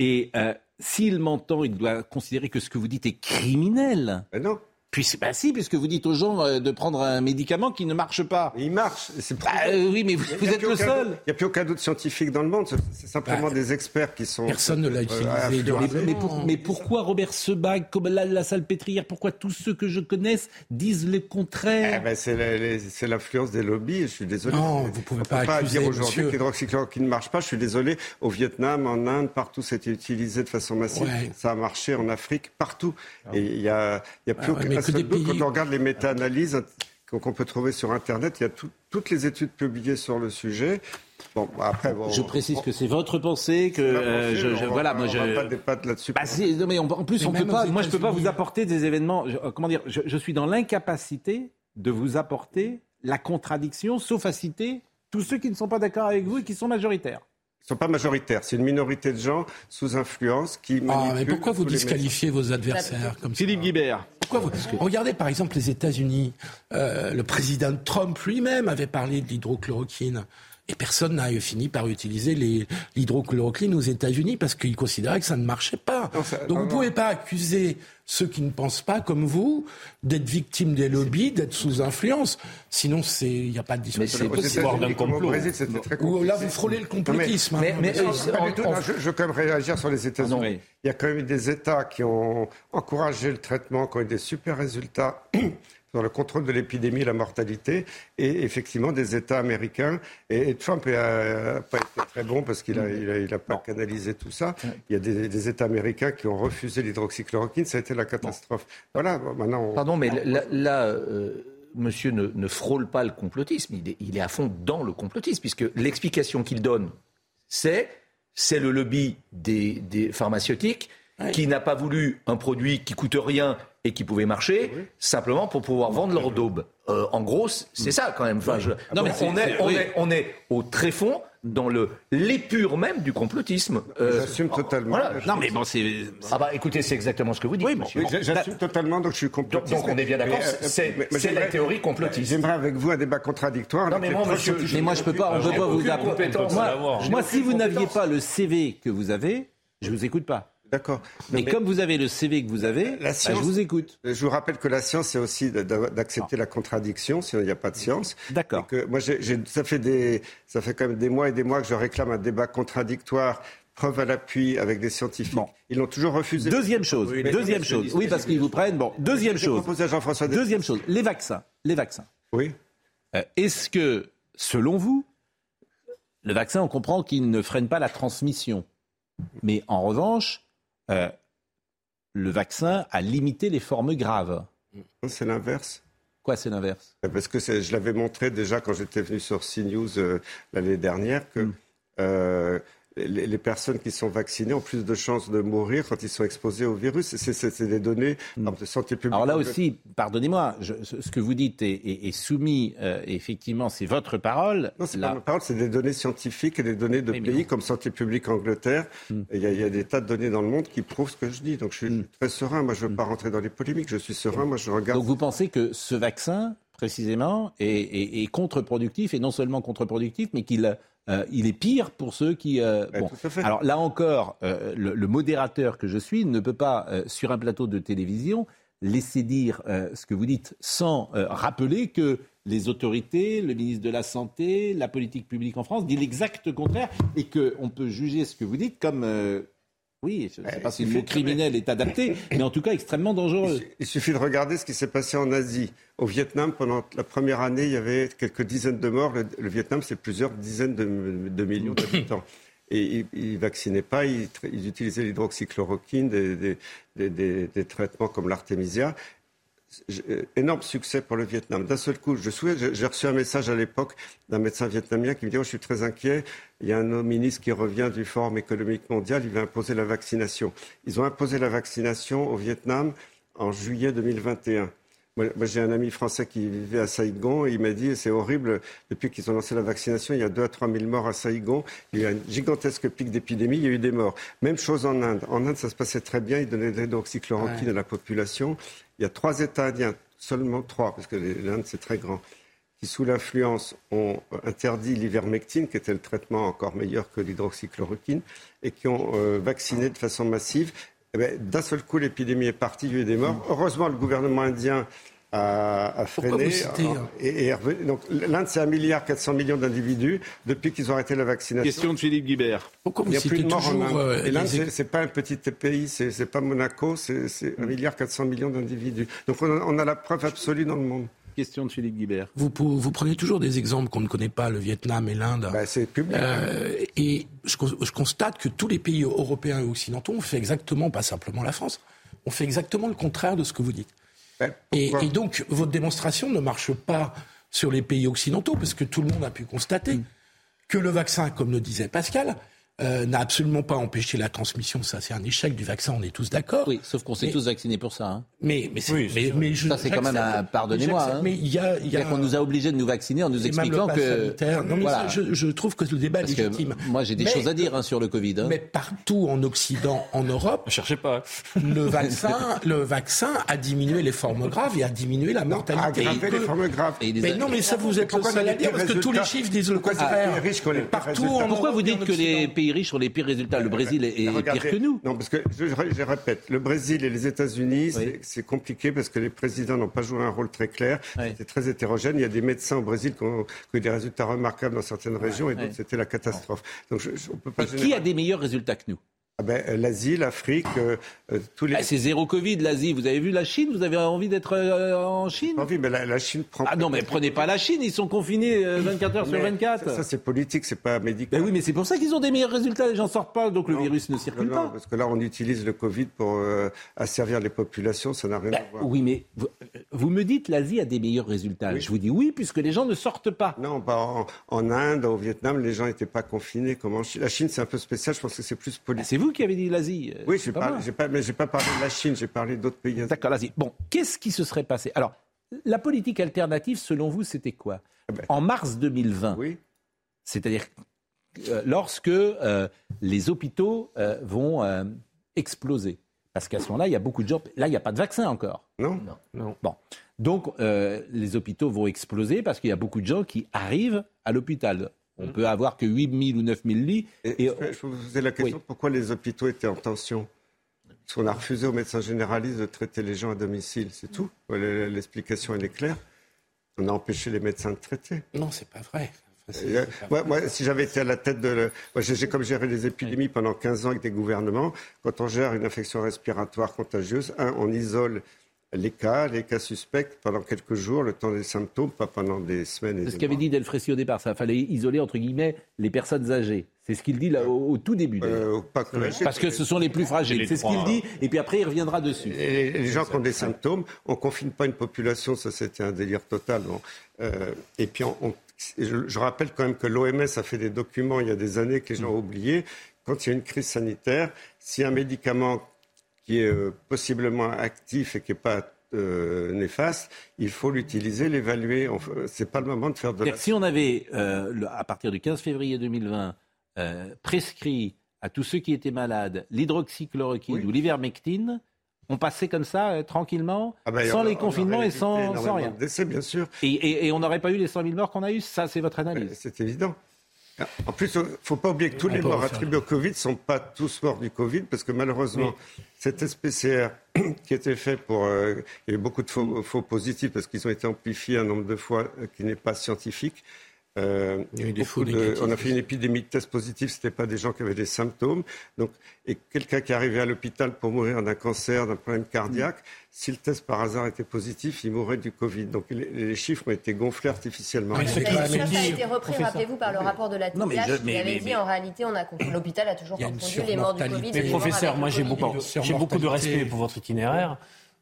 Et s'il m'entend, il doit considérer que ce que vous dites est criminel. Ben non. Puis, bah si, puisque vous dites aux gens euh, de prendre un médicament qui ne marche pas. il marche. Bah, euh, oui, mais vous, êtes le seul. Il n'y a plus aucun doute scientifique dans le monde. C'est simplement bah, des experts qui sont. Personne ne l'a euh, utilisé. mais, mais, pourquoi Robert Sebag, comme la, la salle pétrière, pourquoi tous ceux que je connaisse disent le contraire? Eh ben, C'est l'influence des lobbies. Je suis désolé. Non, vous pouvez pas, pas accuser, dire aujourd'hui que l'hydroxychloroquine ne marche pas. Je suis désolé. Au Vietnam, en Inde, partout, c'était utilisé de façon massive. Ça a marché en Afrique, partout. Et il n'y a, y a plus aucun doute les méta-analyses qu'on peut trouver sur Internet, il y a toutes les études publiées sur le sujet. Bon, après, je précise que c'est votre pensée, que euh, je, voilà, moi je. pas des pattes là-dessus. Bah, non, mais en plus, on peut pas. Moi, je peux pas vous apporter des événements. Euh, comment dire je, suis dans l'incapacité de vous apporter la contradiction, sauf à citer tous ceux qui ne sont pas d'accord avec vous et qui sont majoritaires. Ils ne sont pas majoritaires. C'est une minorité de gens sous influence qui. Ah, mais pourquoi vous disqualifiez vos adversaires comme Philippe Guibert. Pourquoi vous... Regardez par exemple les États-Unis. Euh, le président Trump lui-même avait parlé de l'hydrochloroquine. Et personne n'a fini par utiliser l'hydrochloroquine aux États-Unis parce qu'ils considéraient que ça ne marchait pas. Donc vous ne pouvez pas accuser ceux qui ne pensent pas comme vous d'être victimes des lobbies, d'être sous influence. Sinon, il n'y a pas de discussion. Mais c'est d'un complot. là, vous frôlez le complotisme. Mais, mais, euh, je, veux quand même réagir sur les États-Unis. Il y a quand même des États qui ont encouragé le traitement, qui ont eu des super résultats dans le contrôle de l'épidémie et la mortalité, et effectivement des États américains. Et, Trump n'a pas été très bon parce qu'il n'a il a, pas canalisé tout ça. Il y a des, États américains qui ont refusé l'hydroxychloroquine, ça a été la catastrophe. Voilà, maintenant. Pardon, mais là. Euh, monsieur ne, frôle pas le complotisme, il est, il est à fond dans le complotisme, puisque l'explication qu'il donne, c'est c'est le lobby des, des pharmaceutiques qui n'a pas voulu un produit qui coûte rien et qui pouvaient marcher simplement pour pouvoir vendre leur daube. Euh, en gros, c'est ça quand même. Enfin, non, mais on, est, on, est, on est au tréfonds dans le l'épure même du complotisme. Euh, j'assume totalement. Non mais bon c'est. Ah bah écoutez, c'est exactement ce que vous dites. Oui, monsieur. j'assume totalement, donc je suis complotiste. Donc, on est bien d'accord. Euh, c'est la théorie complotiste. J'aimerais avec vous un débat contradictoire. Non mais moi, monsieur, mais moi je peux pas, on peut pas vous. Moi, si vous n'aviez pas le CV que vous avez, je vous écoute pas. D'accord. Mais, comme vous avez le CV que vous avez, bah, je vous écoute. Je vous rappelle que la science, c'est aussi d'accepter la contradiction, sinon il n'y a pas de science. D'accord. Moi, ça, fait des, ça fait quand même des mois et des mois que je réclame un débat contradictoire preuve à l'appui avec des scientifiques. Ils l'ont toujours refusé. Deuxième chose. deuxième chose. Oui, parce qu'ils vous prennent. Bon, deuxième chose. Jean-François. Deuxième chose. Les vaccins. Les vaccins. Oui. Euh, est-ce que, selon vous, le vaccin, on comprend qu'il ne freine pas la transmission, mais en revanche, euh, le vaccin a limité les formes graves. C'est l'inverse. Quoi, c'est l'inverse? Euh, Parce que je l'avais montré déjà quand j'étais venu sur CNews euh, l'année dernière que hmm les, personnes qui sont vaccinées ont plus de chances de mourir quand ils sont exposés au virus. C'est des données hmm. de santé publique. Alors là aussi, pardonnez-moi, ce que vous dites est, soumis, euh, effectivement, c'est votre parole. Non, c'est pas ma parole, c'est des données scientifiques et des données de pays comme Santé publique Angleterre. Hmm. Il y, a des tas de données dans le monde qui prouvent ce que je dis. Donc je suis hmm. très serein. Moi, je ne veux pas rentrer dans les polémiques. Je suis serein. Moi, je regarde. Donc vous pensez que ce vaccin précisément, est, contre-productif, et non seulement contre-productif, mais qu'il euh, il est pire pour ceux qui. Euh, bon. Alors là encore, euh, le, modérateur que je suis ne peut pas, sur un plateau de télévision, laisser dire ce que vous dites sans rappeler que les autorités, le ministre de la Santé, la politique publique en France dit l'exact contraire et qu'on peut juger ce que vous dites comme oui, je ne sais pas si le mot criminel est adapté, mais en tout cas extrêmement dangereux. Il suffit de regarder ce qui s'est passé en Asie. Au Vietnam, pendant la première année, il y avait quelques dizaines de morts. Le, Vietnam, c'est plusieurs dizaines de, millions d'habitants. Et ils ne vaccinaient pas, ils, utilisaient l'hydroxychloroquine, des, des, traitements comme l'artémisia. Euh, énorme succès pour le Vietnam. D'un seul coup, je j'ai reçu un message à l'époque d'un médecin vietnamien qui me dit oh, Je suis très inquiet, il y a un ministre qui revient du Forum économique mondial, il va imposer la vaccination. Ils ont imposé la vaccination au Vietnam en juillet 2021. Moi, j'ai un ami français qui vivait à Saïgon et il m'a dit c'est horrible, depuis qu'ils ont lancé la vaccination, il y a 2 à 3 000 morts à Saïgon. Il y a un gigantesque pic d'épidémie, il y a eu des morts. Même chose en Inde. En Inde, ça se passait très bien, ils donnaient de l'hydroxychloroquine à la population. Il y a trois États indiens, seulement trois, parce que l'Inde c'est très grand, qui sous l'influence ont interdit l'ivermectine, qui était le traitement encore meilleur que l'hydroxychloroquine, et qui ont euh, vacciné de façon massive. Eh ben, d'un seul coup, l'épidémie est partie, il y a eu des morts. Heureusement, le gouvernement indien a, freiné. et, et donc l'Inde, c'est 1,4 milliard millions d'individus depuis qu'ils ont arrêté la vaccination. Question de Philippe Guibert. Pourquoi vous Il n'y a plus de morts en Inde. Euh, et l'Inde, c'est pas un petit pays, c'est pas Monaco, c'est 1,4 milliard millions d'individus. Donc on a, la preuve absolue dans le monde. Question de Philippe Guibert. Vous, vous prenez toujours des exemples qu'on ne connaît pas, le Vietnam et l'Inde. Ben, c'est public. Euh, et je, je, constate que tous les pays européens et occidentaux ont fait exactement, pas simplement la France, ont fait exactement le contraire de ce que vous dites. Et, donc, votre démonstration ne marche pas sur les pays occidentaux, parce que tout le monde a pu constater mm. que le vaccin, comme le disait Pascal, euh, n'a absolument pas empêché la transmission. Ça, c'est un échec du vaccin, on est tous d'accord. Oui, sauf qu'on s'est tous vaccinés pour ça. Hein. Mais, mais, mais, mais ça, c'est quand même un. Pardonnez-moi. Hein. Mais il y a. Y a... qu'on nous a obligés de nous vacciner en nous expliquant que. Non, mais ça, je, je, trouve que le débat est légitime. moi, j'ai des choses à dire hein, sur le Covid. Hein. Mais partout en Occident, en Europe. Ne cherchez pas. Le vaccin, le vaccin a diminué les formes graves et a diminué la mortalité. A aggravé les formes graves. mais non, mais ça, vous êtes le seul à dire parce que tous les chiffres disent le contraire. Partout. Pourquoi vous dites que les pays riches ont les pires résultats le Brésil est, pire que nous. Non, parce que je, répète, le Brésil et les États-Unis, c'est compliqué parce que les présidents n'ont pas joué un rôle très clair. C'est très hétérogène. Il y a des médecins au Brésil qui ont, eu des résultats remarquables dans certaines régions et d'autres, c'était la catastrophe. Donc, je, on peut pas. qui a des meilleurs résultats que nous? Ah ben, euh, L'Asie, l'Afrique, euh, euh, tous les. Ah, c'est zéro Covid, l'Asie. Vous avez vu la Chine? Vous avez envie d'être en Chine? Envie, mais la, Chine prend. Ah non, mais prenez pas la Chine. Ils sont confinés 24 heures sur 24. Ça, c'est politique, c'est pas médical. Ben oui, mais c'est pour ça qu'ils ont des meilleurs résultats. Les gens sortent pas, donc le virus ne circule non, pas. Parce que là, on utilise le Covid pour asservir les populations. Ça n'a rien ben à voir. Oui, mais vous, me dites l'Asie a des meilleurs résultats. Je vous dis oui, puisque les gens ne sortent pas. Non, pas en, en Inde, au Vietnam, les gens n'étaient pas confinés. Comment La Chine, c'est un peu spécial. Je pense que c'est plus politique. C'est vous qui avez dit l'Asie. Euh, oui, je pas, pas, mais je n'ai pas parlé de la Chine, j'ai parlé d'autres pays. D'accord, vas-y. Bon, qu'est-ce qui se serait passé? Alors, la politique alternative, selon vous, c'était quoi? Eh ben. En mars 2020, oui. c'est-à-dire euh, lorsque euh, les hôpitaux vont exploser. Parce qu'à ce moment-là, il y a beaucoup de gens. Là, il n'y a pas de vaccin encore. Non. non. Bon. Donc, les hôpitaux vont exploser parce qu'il y a beaucoup de gens qui arrivent à l'hôpital. On peut avoir que 8 000 ou 9 000 lits. Et, je vous posais la question pourquoi les hôpitaux étaient en tension Parce qu'on a refusé aux médecins généralistes de traiter les gens à domicile, c'est tout. L'explication, elle est claire. On a empêché les médecins de traiter. Non, c'est pas vrai. Euh, moi, si j'avais été à la tête de... j'ai comme géré les épidémies pendant 15 ans avec des gouvernements. Quand on gère une infection respiratoire contagieuse, un, on isole les cas, les cas suspects pendant quelques jours, le temps des symptômes, pas pendant des semaines et C'est ce qu'avait dit Delfrécy au départ, ça fallait isoler entre guillemets les personnes âgées. C'est ce qu'il dit là au, tout début. Euh, Parce que ce sont les plus fragiles. C'est ce qu'il dit. Et puis après, il reviendra dessus. les gens qui ont des symptômes, on confine pas une population, ça c'était un délire total. Euh, et puis je, je, rappelle quand même que l'OMS a fait des documents il y a des années que les gens ont oubliés. Quand il y a une crise sanitaire, si un médicament qui est euh, possiblement actif et qui n'est pas euh, néfaste, il faut l'utiliser, l'évaluer. Ce n'est pas le moment de faire de la... Si on avait, euh, à partir du 15 février 2020, prescrit à tous ceux qui étaient malades l'hydroxychloroquine ou l'ivermectine, on passait comme ça, tranquillement, Ah ben, sans on- les on confinements et sans, rien. décès, bien sûr. Et, et- et on n'aurait pas eu les 100 000 morts qu'on a eu Ça, c'est votre analyse. C'est évident. En plus, il ne faut pas oublier que tous On les morts attribués au Covid ne sont pas tous morts du Covid, parce que malheureusement, cet test PCR qui était fait pour... euh, il y a eu beaucoup de faux, faux positifs, parce qu'ils ont été amplifiés un nombre de fois euh, qui n'est pas scientifique. Euh, Il y a eu des beaucoup faux de- négatifs on a fait une épidémie de tests positifs, ce n'étaient pas des gens qui avaient des symptômes. Donc, et quelqu'un qui est arrivé à l'hôpital pour mourir d'un cancer, d'un problème cardiaque, si le test par hasard était positif, il mourrait du Covid. Donc les, les chiffres ont été gonflés artificiellement. Ça, ça a été repris, rappelez-vous, par le rapport de la mais je- qui mais- avait mais- dit mais- en réalité, on a confondu- l'hôpital a toujours confondu les morts du Covid. Mais professeur, moi j'ai beaucoup, j'ai beaucoup de respect pour votre itinéraire.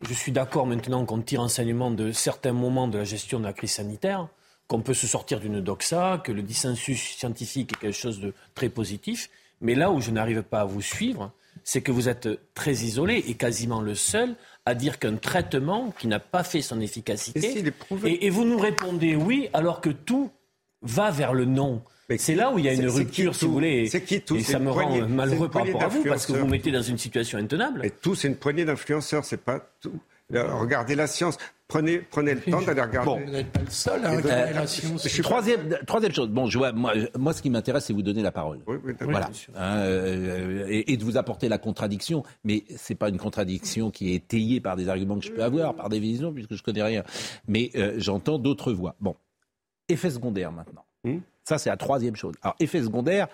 Je suis d'accord maintenant qu'on tire enseignement de certains moments de la gestion de la crise sanitaire, qu'on peut se sortir d'une doxa, que le dissensus scientifique est quelque chose de très positif. Mais là où je n'arrive pas à vous suivre, c'est que vous êtes très isolé et quasiment le seul à dire qu'un traitement qui n'a pas fait son efficacité. Et, et vous nous répondez oui, alors que tout va vers le non. C'est là où il y a une rupture, si vous voulez. C'est qui tout Et ça me poignée- rend malheureux par rapport à vous, parce que vous mettez dans une situation intenable. Et tout, c'est une poignée d'influenceurs, c'est pas tout. Regardez la science. Prenez, prenez le temps d'aller regarder. Bon. Vous n'êtes pas le seul à de- regarder la science. Je suis Troisième, troisième chose. Bon, je vois, moi, moi, ce qui m'intéresse, c'est vous donner la parole. d'accord. voilà. bien sûr. Hein, euh, et, et de vous apporter la contradiction. Mais c'est pas une contradiction qui est étayée par des arguments que je peux avoir, par des visions, puisque je connais rien. Mais euh, j'entends d'autres voix. Bon. Effet secondaire maintenant. Hmm? Ça, c'est la troisième chose. Alors, effet secondaire,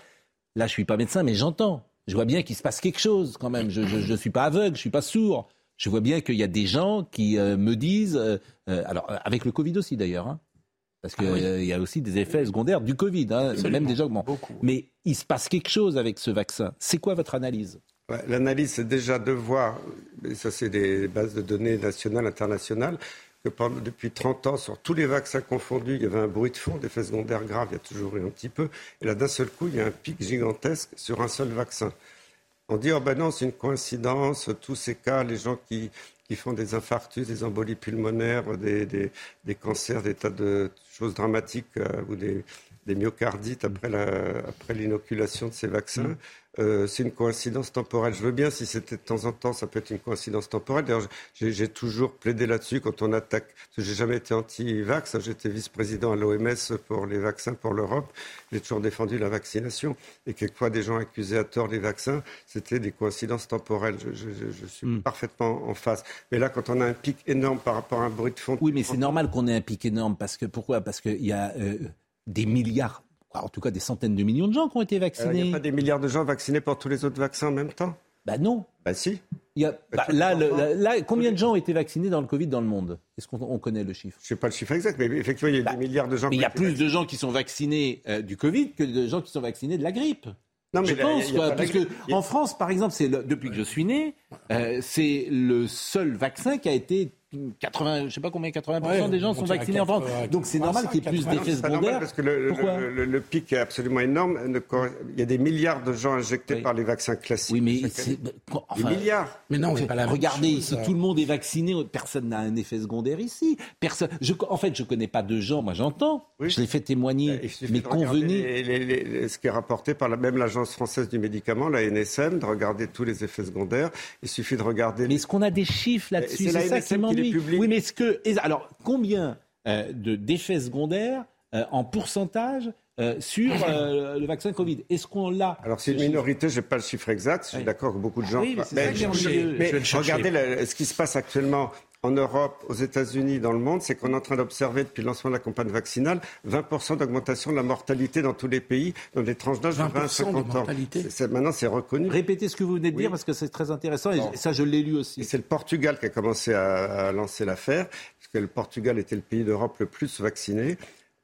là, je suis pas médecin, mais j'entends. Je vois bien qu'il se passe quelque chose quand même. Je ne suis pas aveugle, je suis pas sourd. Je vois bien qu'il y a des gens qui euh, me disent, euh, euh, alors avec le Covid aussi d'ailleurs, hein, parce qu'il Ah oui. y a aussi des effets secondaires du Covid, hein, même des gens. bon. Mais il se passe quelque chose avec ce vaccin. C'est quoi votre analyse? L'analyse, c'est déjà de voir, et ça c'est des bases de données nationales, internationales, que pendant- depuis 30 ans, sur tous les vaccins confondus, il y avait un bruit de fond, d'effets secondaires graves, il y a toujours eu un petit peu. Et là, d'un seul coup, il y a un pic gigantesque sur un seul vaccin. On dit, oh ben non, c'est une coïncidence, tous ces cas, les gens qui, font des infarctus, des embolies pulmonaires, des cancers, des tas de choses dramatiques euh, ou des, des myocardites après la- après l'inoculation de ces vaccins. Euh, c'est une coïncidence temporelle. Je veux bien, si c'était de temps en temps, ça peut être une coïncidence temporelle. D'ailleurs, j'ai j'ai toujours plaidé là-dessus quand on attaque. Parce que j'ai jamais été anti-vax. J'étais vice-président à l'OMS pour les vaccins pour l'Europe. J'ai toujours défendu la vaccination. Et quelquefois, des gens accusaient à tort les vaccins, c'était des coïncidences temporelles. Je, je- je- je suis parfaitement en face. Mais là, quand on a un pic énorme par rapport à un bruit de fond. Oui, mais c'est normal qu'on ait un pic énorme. Parce que, pourquoi? Parce qu'il y a euh, des milliards, en tout cas des centaines de millions de gens qui ont été Euh, Il vaccinés. n'y a pas des milliards de gens vaccinés pour tous les autres vaccins en même temps? Bah non. Bah si. Il y a, bah, là, le- là, là, combien de gens ont été vaccinés dans le Covid dans le monde? Est-ce qu'on on connaît le chiffre? Je sais pas le chiffre exact, mais effectivement, il y a des milliards de gens. Mais il y a plus de gens qui sont vaccinés euh, du Covid que de gens qui sont vaccinés de la grippe. Non, mais je là, pense, il quoi, parce que en France, par exemple, c'est depuis que je suis né, euh, c'est le seul vaccin qui a été 80, je sais pas combien, 80% Ouais, des gens on sont vaccinés en France. 80, Donc c'est normal qu'il y ait plus 80, d'effets c'est pas normal secondaires. Parce que le, le- le- le- pic est absolument énorme. Ne Il y a des milliards de gens injectés par les vaccins classiques. Oui, mais c'est- enfin, des milliards. Mais non, c'est pas la Regardez, chose, ici, ça. tout le monde est vacciné, personne n'a un effet secondaire ici. Personne, je, en fait, je connais pas de gens, moi j'entends, je les fais témoigner, mais convenez. ce qui est rapporté par la, même l'Agence française du médicament, la NSM, de regarder tous les effets secondaires. Il suffit de regarder. Mais est-ce qu'on a des chiffres là-dessus? C'est ça qui qui Oui, mais est-ce que. Alors, combien euh, de, d'effets secondaires euh, en pourcentage euh, sur euh, le vaccin Covid? Est-ce qu'on l'a? Alors c'est une minorité, je n'ai pas le chiffre exact, je suis d'accord que beaucoup de gens... Oui, mais je- Je regardez ce qui se passe actuellement en Europe, aux États-Unis, dans le monde, c'est qu'on est en train d'observer depuis le lancement de la campagne vaccinale 20% d'augmentation de la mortalité dans tous les pays, dans des tranches d'âge de 20 à 20% de 50 ans. mortalité. C'est- c'est- maintenant, c'est reconnu. Répétez ce que vous venez de Oui. dire parce que c'est très intéressant et Bon. ça, je l'ai lu aussi. Et c'est le Portugal qui a commencé à, à lancer l'affaire, puisque le Portugal était le pays d'Europe le plus vacciné.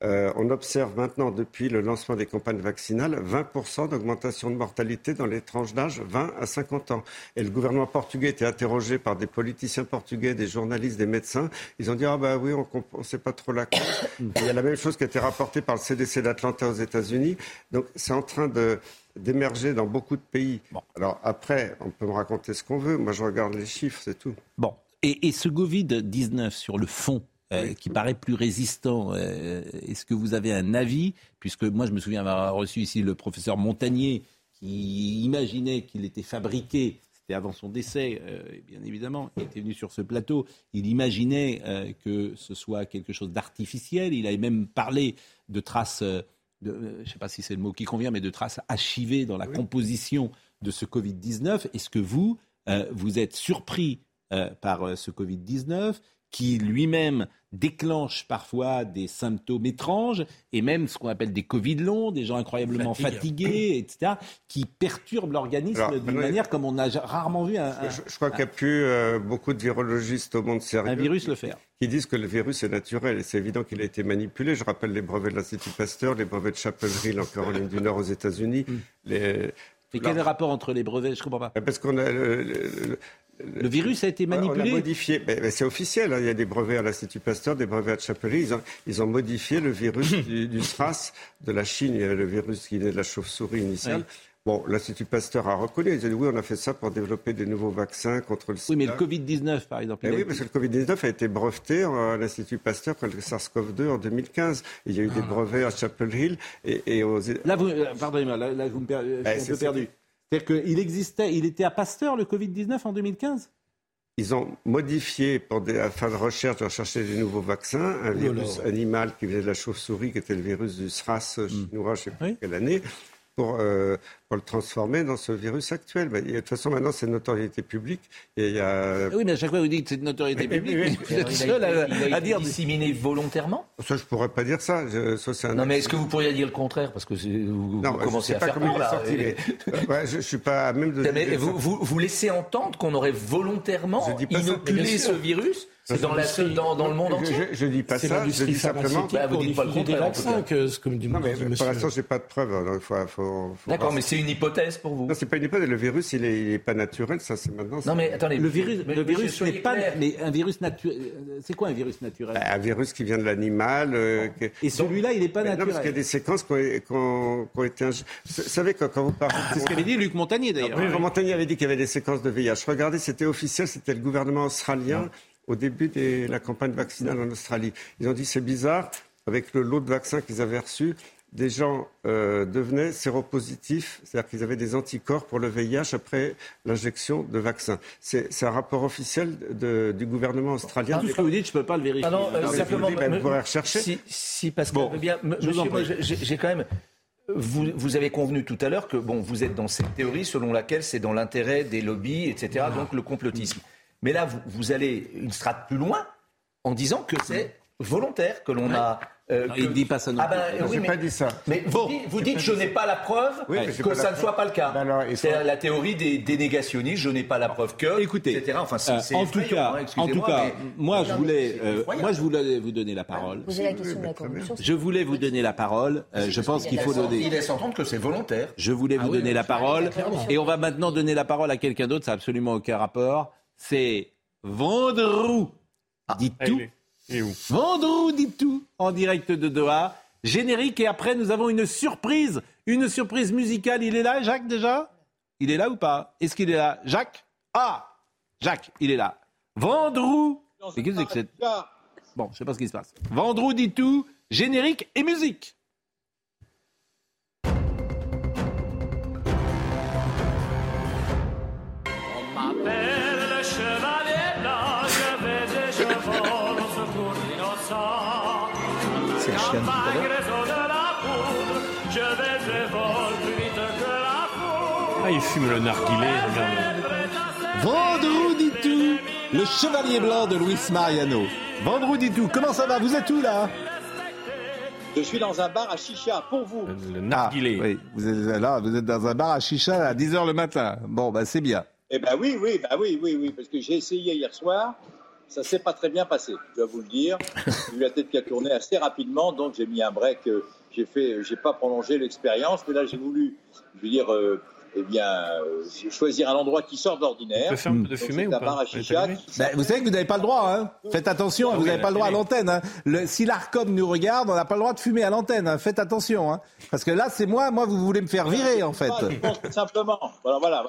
Euh, on observe maintenant, depuis le lancement des campagnes vaccinales, 20% d'augmentation de mortalité dans les tranches d'âge 20 à 50 ans. Et le gouvernement portugais était interrogé par des politiciens portugais, des journalistes, des médecins. Ils ont dit, ah bah oui, on ne sait pas trop la cause. Il y a la même chose qui a été rapportée par le CDC d'Atlanta aux États-Unis. Donc c'est en train de d'émerger dans beaucoup de pays. Alors après, on peut me raconter ce qu'on veut. Moi, je regarde les chiffres, c'est tout. Bon. Et, et ce Covid-19 sur le fond, euh, qui paraît plus résistant, euh, est-ce que vous avez un avis? Puisque moi, je me souviens avoir reçu ici le professeur Montagnier qui imaginait qu'il était fabriqué, c'était avant son décès, euh, bien évidemment, il était venu sur ce plateau, il imaginait euh, que ce soit quelque chose d'artificiel, il avait même parlé de traces, de, je ne sais pas si c'est le mot qui convient, mais de traces archivées dans la composition de ce Covid-19. Est-ce que vous, vous êtes surpris par ce Covid-19 qui lui-même déclenche parfois des symptômes étranges et même ce qu'on appelle des Covid longs, des gens incroyablement fatigués, etc., qui perturbent l'organisme d'une manière comme on a rarement vu un. je, crois qu'il n'y a plus euh, beaucoup de virologistes au monde sérieux. Un virus le faire. Qui disent que le virus est naturel et c'est évident qu'il a été manipulé. Je rappelle les brevets de l'Institut Pasteur, les brevets de Chapel Hill en Caroline du Nord aux États-Unis. Mm. Les... Et quel est le rapport entre les brevets? Je comprends pas. Parce qu'on a le virus a été manipulé. On a modifié. c'est officiel. Hein. Il y a des brevets à l'Institut Pasteur, des brevets à Chapelier. Ils ont, ils ont modifié le virus du, SRAS de la Chine. Il y avait le virus qui naît de la chauve-souris initiale. Bon, l'Institut Pasteur a reconnu. Ils ont dit oui, on a fait ça pour développer des nouveaux vaccins contre le sida. Oui, mais le Covid-19, par exemple. oui, parce que le Covid-19 a été breveté à l'Institut Pasteur comme le SARS-CoV-2 en 2015. Il y a eu des ah. brevets à Chapel Hill et, et aux... Là, vous, euh, pardonnez-moi, là, vous me. Ben, je perdu. C'est-à-dire qu'il existait, il était à Pasteur, le Covid-19, en 2015 ils ont modifié, pour des, afin de recherche, de rechercher des nouveaux vaccins, un virus animal qui venait de la chauve-souris, qui était le virus du SRAS hmm. chinois, je ne sais plus quelle année, pour, euh, pour le transformer dans ce virus actuel. de toute façon, maintenant, c'est une notoriété publique. Et il y a... Oui, mais à chaque fois, vous dites que c'est une notoriété publique. vous êtes seul à, à, dire. disséminé volontairement Ça, je ne pourrais pas dire ça. ça non, mais est-ce que vous pourriez dire le contraire? Parce que vous, non, commencez à faire peur, là. je ne suis pas à même de. Mais vous, vous, vous laissez entendre qu'on aurait volontairement inoculé ce virus c'est dans, la, dans, dans, le monde entier. Je ne dis pas ça, je dis simplement. Bah, vous dites pas le contraire. vaccins que, comme dit, non, mais pour l'instant, je n'ai pas de preuves. D'accord, mais c'est une hypothèse pour vous. Non, c'est pas une hypothèse. Le virus, il n'est pas naturel. Ça, c'est maintenant. Non, mais attendez. Le virus, le virus n'est pas. Mais un virus naturel. C'est quoi un virus naturel? Bah, Un virus qui vient de l'animal. Euh, Et celui-là, il n'est pas naturel. Non, parce qu'il y a des séquences qui ont, été. Vous savez, quand, vous parlez. C'est ce qu'avait dit Luc Montagnier, d'ailleurs. Luc Montagnier avait dit qu'il y avait des séquences de VIH. Regardez, c'était officiel. C'était le gouvernement australien au début de la campagne vaccinale en Australie. Ils ont dit c'est bizarre, avec le lot de vaccins qu'ils avaient reçus, des gens euh, devenaient séropositifs, c'est-à-dire qu'ils avaient des anticorps pour le VIH après l'injection de vaccins. C'est un rapport officiel de, du gouvernement australien. tout ce que vous dites, je ne peux pas le vérifier. Ah non, euh, simplement, vous pourrez rechercher. Si, si Pascal bien, j'ai quand même... Vous, vous, avez convenu tout à l'heure que bon, vous êtes dans cette théorie selon laquelle c'est dans l'intérêt des lobbies, etc., donc le complotisme. Mais là, vous, allez une strate plus loin en disant que c'est volontaire, que l'on a euh, il dit pas ça non ah ben, oui, mais, pas dit ça. Mais vous, dites, vous dites je n'ai pas la preuve que ça ne soit pas le cas. Ben c'est la théorie des, des négationnistes, je n'ai pas la preuve que, Écoutez, etc. Enfin, c'est, euh, en, tout cas, hein, en tout cas, moi je voulais, euh, moi je voulais vous donner la parole. Vous la question de la Je voulais vous donner la parole. Euh, je pense qu'il faut donner. Il laisse entendre que c'est volontaire. Je voulais vous ah donner la parole, et on va maintenant donner la parole à quelqu'un d'autre. Ça n'a absolument aucun rapport. C'est Vendroux ah, dit tout. Vendroux dit tout en direct de Doha. Générique et après nous avons une surprise, une surprise musicale. Il est là, Jacques déjà? Il est là ou pas? Est-ce qu'il est là, Jacques? Ah, Jacques, il est là. Vendroux. C'est qu'est-ce que c'est Bon, je sais pas ce qui se passe. Vendroux dit tout, générique et musique. Il fume le narguilé, Vendredi tout, le chevalier blanc de Luis Mariano. Vendredi tout, comment ça va? Vous êtes où là? Je suis dans un bar à chicha pour vous. Le narguilé. Ah, oui, vous êtes là, vous êtes dans un bar à chicha à 10h le matin. Bon, bah c'est bien. Eh ben oui, oui, bah oui, oui, oui, parce que j'ai essayé hier soir ça s'est pas très bien passé, je dois vous le dire. J'ai eu la tête qui a tourné assez rapidement, donc j'ai mis un break. Euh, j'ai fait, j'ai pas prolongé l'expérience, mais là j'ai voulu, je veux dire, euh, eh bien, euh, choisir un endroit qui sort d'ordinaire. Mmh. de fumer ou pas bah, Vous savez que vous n'avez pas le droit. Hein Faites attention, vous n'avez pas le droit à l'antenne. Hein le, si l'Arcom nous regarde, on n'a pas le droit de fumer à l'antenne. Hein Faites attention. Hein Parce que là, c'est moi. Moi, vous voulez me faire virer, en fait. simplement. Voilà, voilà.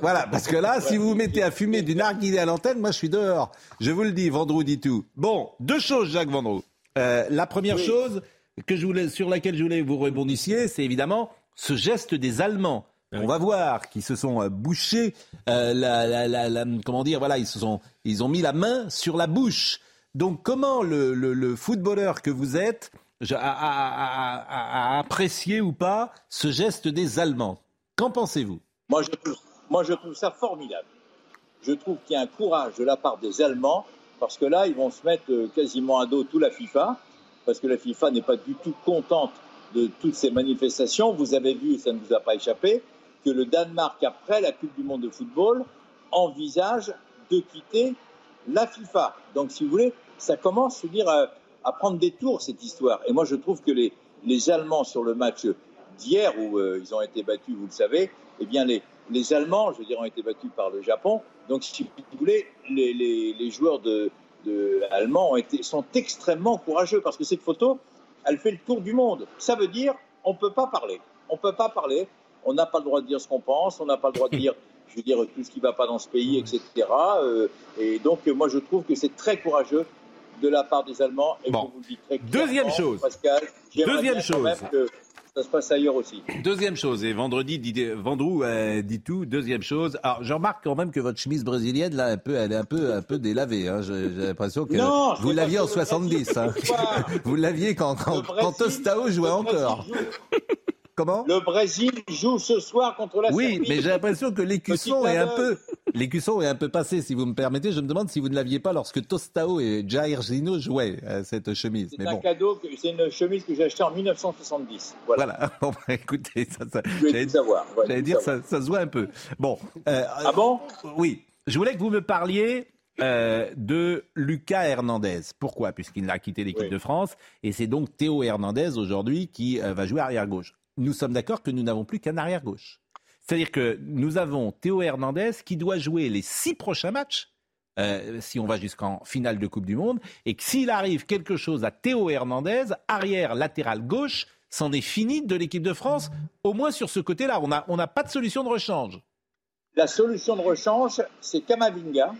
Voilà, parce que là, si vous vous mettez à fumer du narguilé à l'antenne, moi je suis dehors. Je vous le dis, Vendroux dit tout. Bon, deux choses, Jacques Vendroux. Euh, la première chose que je voulais, sur laquelle je voulais que vous rebondissiez, c'est évidemment ce geste des Allemands on va voir, qui se sont euh, bouchés, euh, la, la, la, comment dire, voilà, ils se sont, ils ont mis la main sur la bouche. Donc, comment le, le, le footballeur que vous êtes a, a, a, a, apprécié ou pas ce geste des Allemands? Qu'en pensez-vous? Moi je, trouve, moi, je trouve ça formidable. Je trouve qu'il y a un courage de la part des Allemands, parce que là, ils vont se mettre euh, quasiment à dos tout la FIFA, parce que la FIFA n'est pas du tout contente de toutes ces manifestations. Vous avez vu, ça ne vous a pas échappé, que le Danemark, après la Coupe du Monde de football, envisage de quitter la FIFA. Donc, si vous voulez, ça commence, je veux dire, à, à prendre des tours, cette histoire. Et moi, je trouve que les, les Allemands, sur le match d'hier, où euh, ils ont été battus, vous le savez, eh bien, les, les Allemands, je veux dire, ont été battus par le Japon. Donc, si vous voulez, les, les, joueurs de, de allemands sont extrêmement courageux parce que cette photo, elle fait le tour du monde. Ça veut dire, on ne peut pas parler. On ne peut pas parler. On n'a pas le droit de dire ce qu'on pense. On n'a pas le droit de dire, je veux dire, tout ce qui ne va pas dans ce pays, etc. Euh, et donc, moi, je trouve que c'est très courageux de la part des Allemands. Et bon. je vous le dis très Deuxième chose. Pascal, Deuxième chose. Que ça se passe ailleurs aussi. Deuxième chose, et vendredi, dit, Vendroux euh, dit tout. Deuxième chose, alors je remarque quand même que votre chemise brésilienne, là, un peu, elle est un peu, un peu délavée. Hein. J'ai l'impression que non, vous l'aviez en 70. Hein. vous l'aviez quand, quand, quand Tostao jouait encore. Comment? Le Brésil joue ce soir contre la Oui, Serbie. mais j'ai l'impression que l'écusson est un peu, l'écusson est un peu passé. Si vous me permettez, je me demande si vous ne l'aviez pas lorsque Tostao et Jairzinho jouaient euh, cette chemise. C'est un bon. cadeau, c'est une chemise que j'ai achetée en 1970. Voilà. Voilà. Bon, bah, écoutez, ça, ça, j'allais- dire ça, ça se voit un peu. Bon. euh, Ah bon? Oui. Je voulais que vous me parliez euh, de Lucas Hernandez. Pourquoi? Puisqu'il a quitté l'équipe Oui. de France et c'est donc Théo Hernandez aujourd'hui qui euh, va jouer arrière gauche. Nous sommes d'accord que nous n'avons plus qu'un arrière gauche. C'est-à-dire que nous avons Théo Hernandez qui doit jouer les six prochains matchs. euh, si on va jusqu'en finale de Coupe du Monde, et que s'il arrive quelque chose à Théo Hernandez, arrière latéral gauche, c'en est fini de l'équipe de France, au moins sur ce côté-là. On n'a pas de solution de rechange. La solution de rechange, c'est Kamavinga.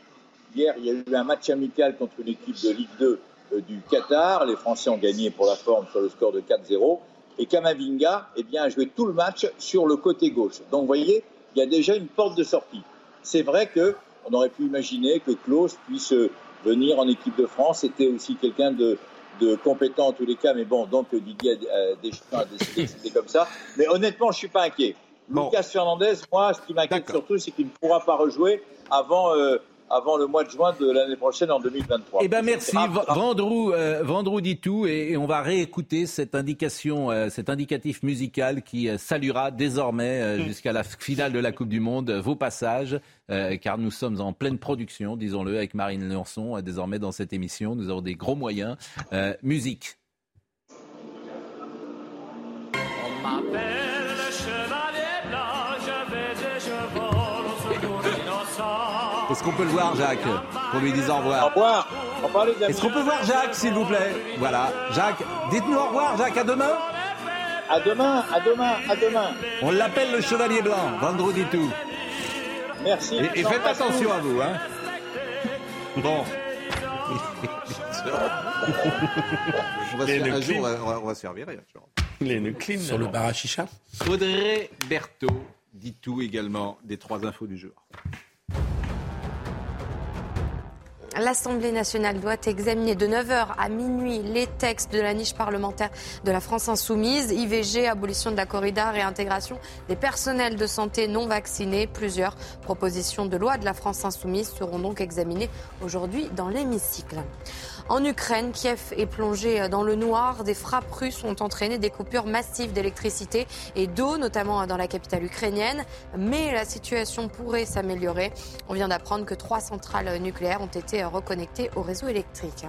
Hier, il y a eu un match amical contre une équipe de Ligue 2 euh, du Qatar. Les Français ont gagné pour la forme sur le score de 4-0. Et Kamavinga eh bien, a joué tout le match sur le côté gauche. Donc, vous voyez, il y a déjà une porte de sortie. C'est vrai que on aurait pu imaginer que Klaus puisse euh, venir en équipe de France. C'était aussi quelqu'un de, de compétent en tous les cas. Mais bon, donc Didier a- a- Deschamps a décidé que c'était comme ça. Mais honnêtement, je suis pas inquiet. Bon. Lucas Fernandez, moi, ce qui m'inquiète surtout, c'est qu'il ne pourra pas rejouer avant, euh, avant le mois de juin de l'année prochaine, en 2023. Eh ben merci, Ah, V- ah, Vendroux, euh, dit tout et, et on va réécouter cette indication, euh, cet indicatif musical qui euh, saluera désormais euh, Mm. jusqu'à la finale de la Coupe du Monde vos passages, euh, car nous sommes en pleine production, disons-le, avec Marine Leonçon euh, désormais dans cette émission. Nous avons des gros moyens. Euh, musique. On Est-ce qu'on peut le voir, Jacques, pour lui dire au revoir Au revoir. On parlait de la Est-ce qu'on peut voir Jacques, s'il vous plaît? Voilà, Jacques, dites-nous au revoir, Jacques, à demain. À demain, à demain, à demain. On l'appelle le Chevalier Blanc, Vendroux dit tout. Merci. Et, et faites attention à vous, hein. Bon. on va se un jour, on va, on va se servir. Les nucléaires. Sur le bar à chicha Audrey Berthaud dit tout également des trois infos du jour. L'Assemblée nationale doit examiner de 9h à minuit les textes de la niche parlementaire de la France insoumise, IVG, abolition de la corrida, réintégration des personnels de santé non vaccinés. Plusieurs propositions de loi de la France insoumise seront donc examinées aujourd'hui dans l'hémicycle. En Ukraine, Kiev est plongé dans le noir. Des frappes russes ont entraîné des coupures massives d'électricité et d'eau, notamment dans la capitale ukrainienne. Mais la situation pourrait s'améliorer. On vient d'apprendre que trois centrales nucléaires ont été reconnectées au réseau électrique.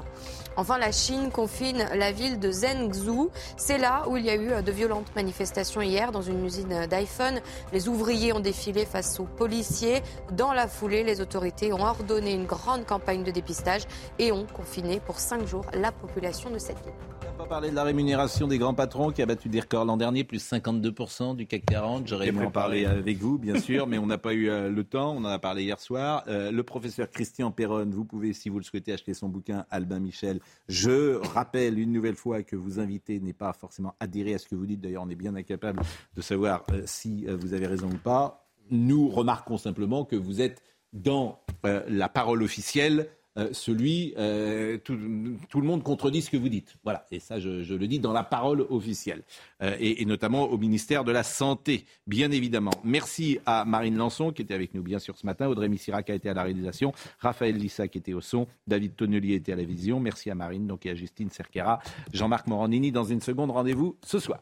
Enfin, la Chine confine la ville de Zhengzhou. C'est là où il y a eu de violentes manifestations hier dans une usine d'iPhone. Les ouvriers ont défilé face aux policiers. Dans la foulée, les autorités ont ordonné une grande campagne de dépistage et ont confiné pour cinq jours la population de cette ville. On va parler de la rémunération des grands patrons qui a battu des records l'an dernier, plus 52% du CAC 40. J'aurais aimé en parler avec vous, bien sûr, mais on n'a pas eu euh, le temps. On en a parlé hier soir. Euh, le professeur Christian Perron, vous pouvez, si vous le souhaitez, acheter son bouquin Albin Michel. Je rappelle une nouvelle fois que vous invitez n'est pas forcément adhéré à ce que vous dites. D'ailleurs, on est bien incapable de savoir euh, si euh, vous avez raison ou pas. Nous remarquons simplement que vous êtes dans euh, la parole officielle euh, celui, euh, tout, le monde contredit ce que vous dites. Voilà, et ça je, le dis dans la parole officielle, Euh, et, notamment au ministère de la Santé, bien évidemment. Merci à Marine Lançon qui était avec nous bien sûr ce matin, Audrey Missirac a été à la réalisation, Raphaël Lissa qui était au son, David Tonnelier était à la vision. Merci à Marine donc et à Justine Cerquera, Jean-Marc Morandini. Dans une seconde, rendez-vous ce soir.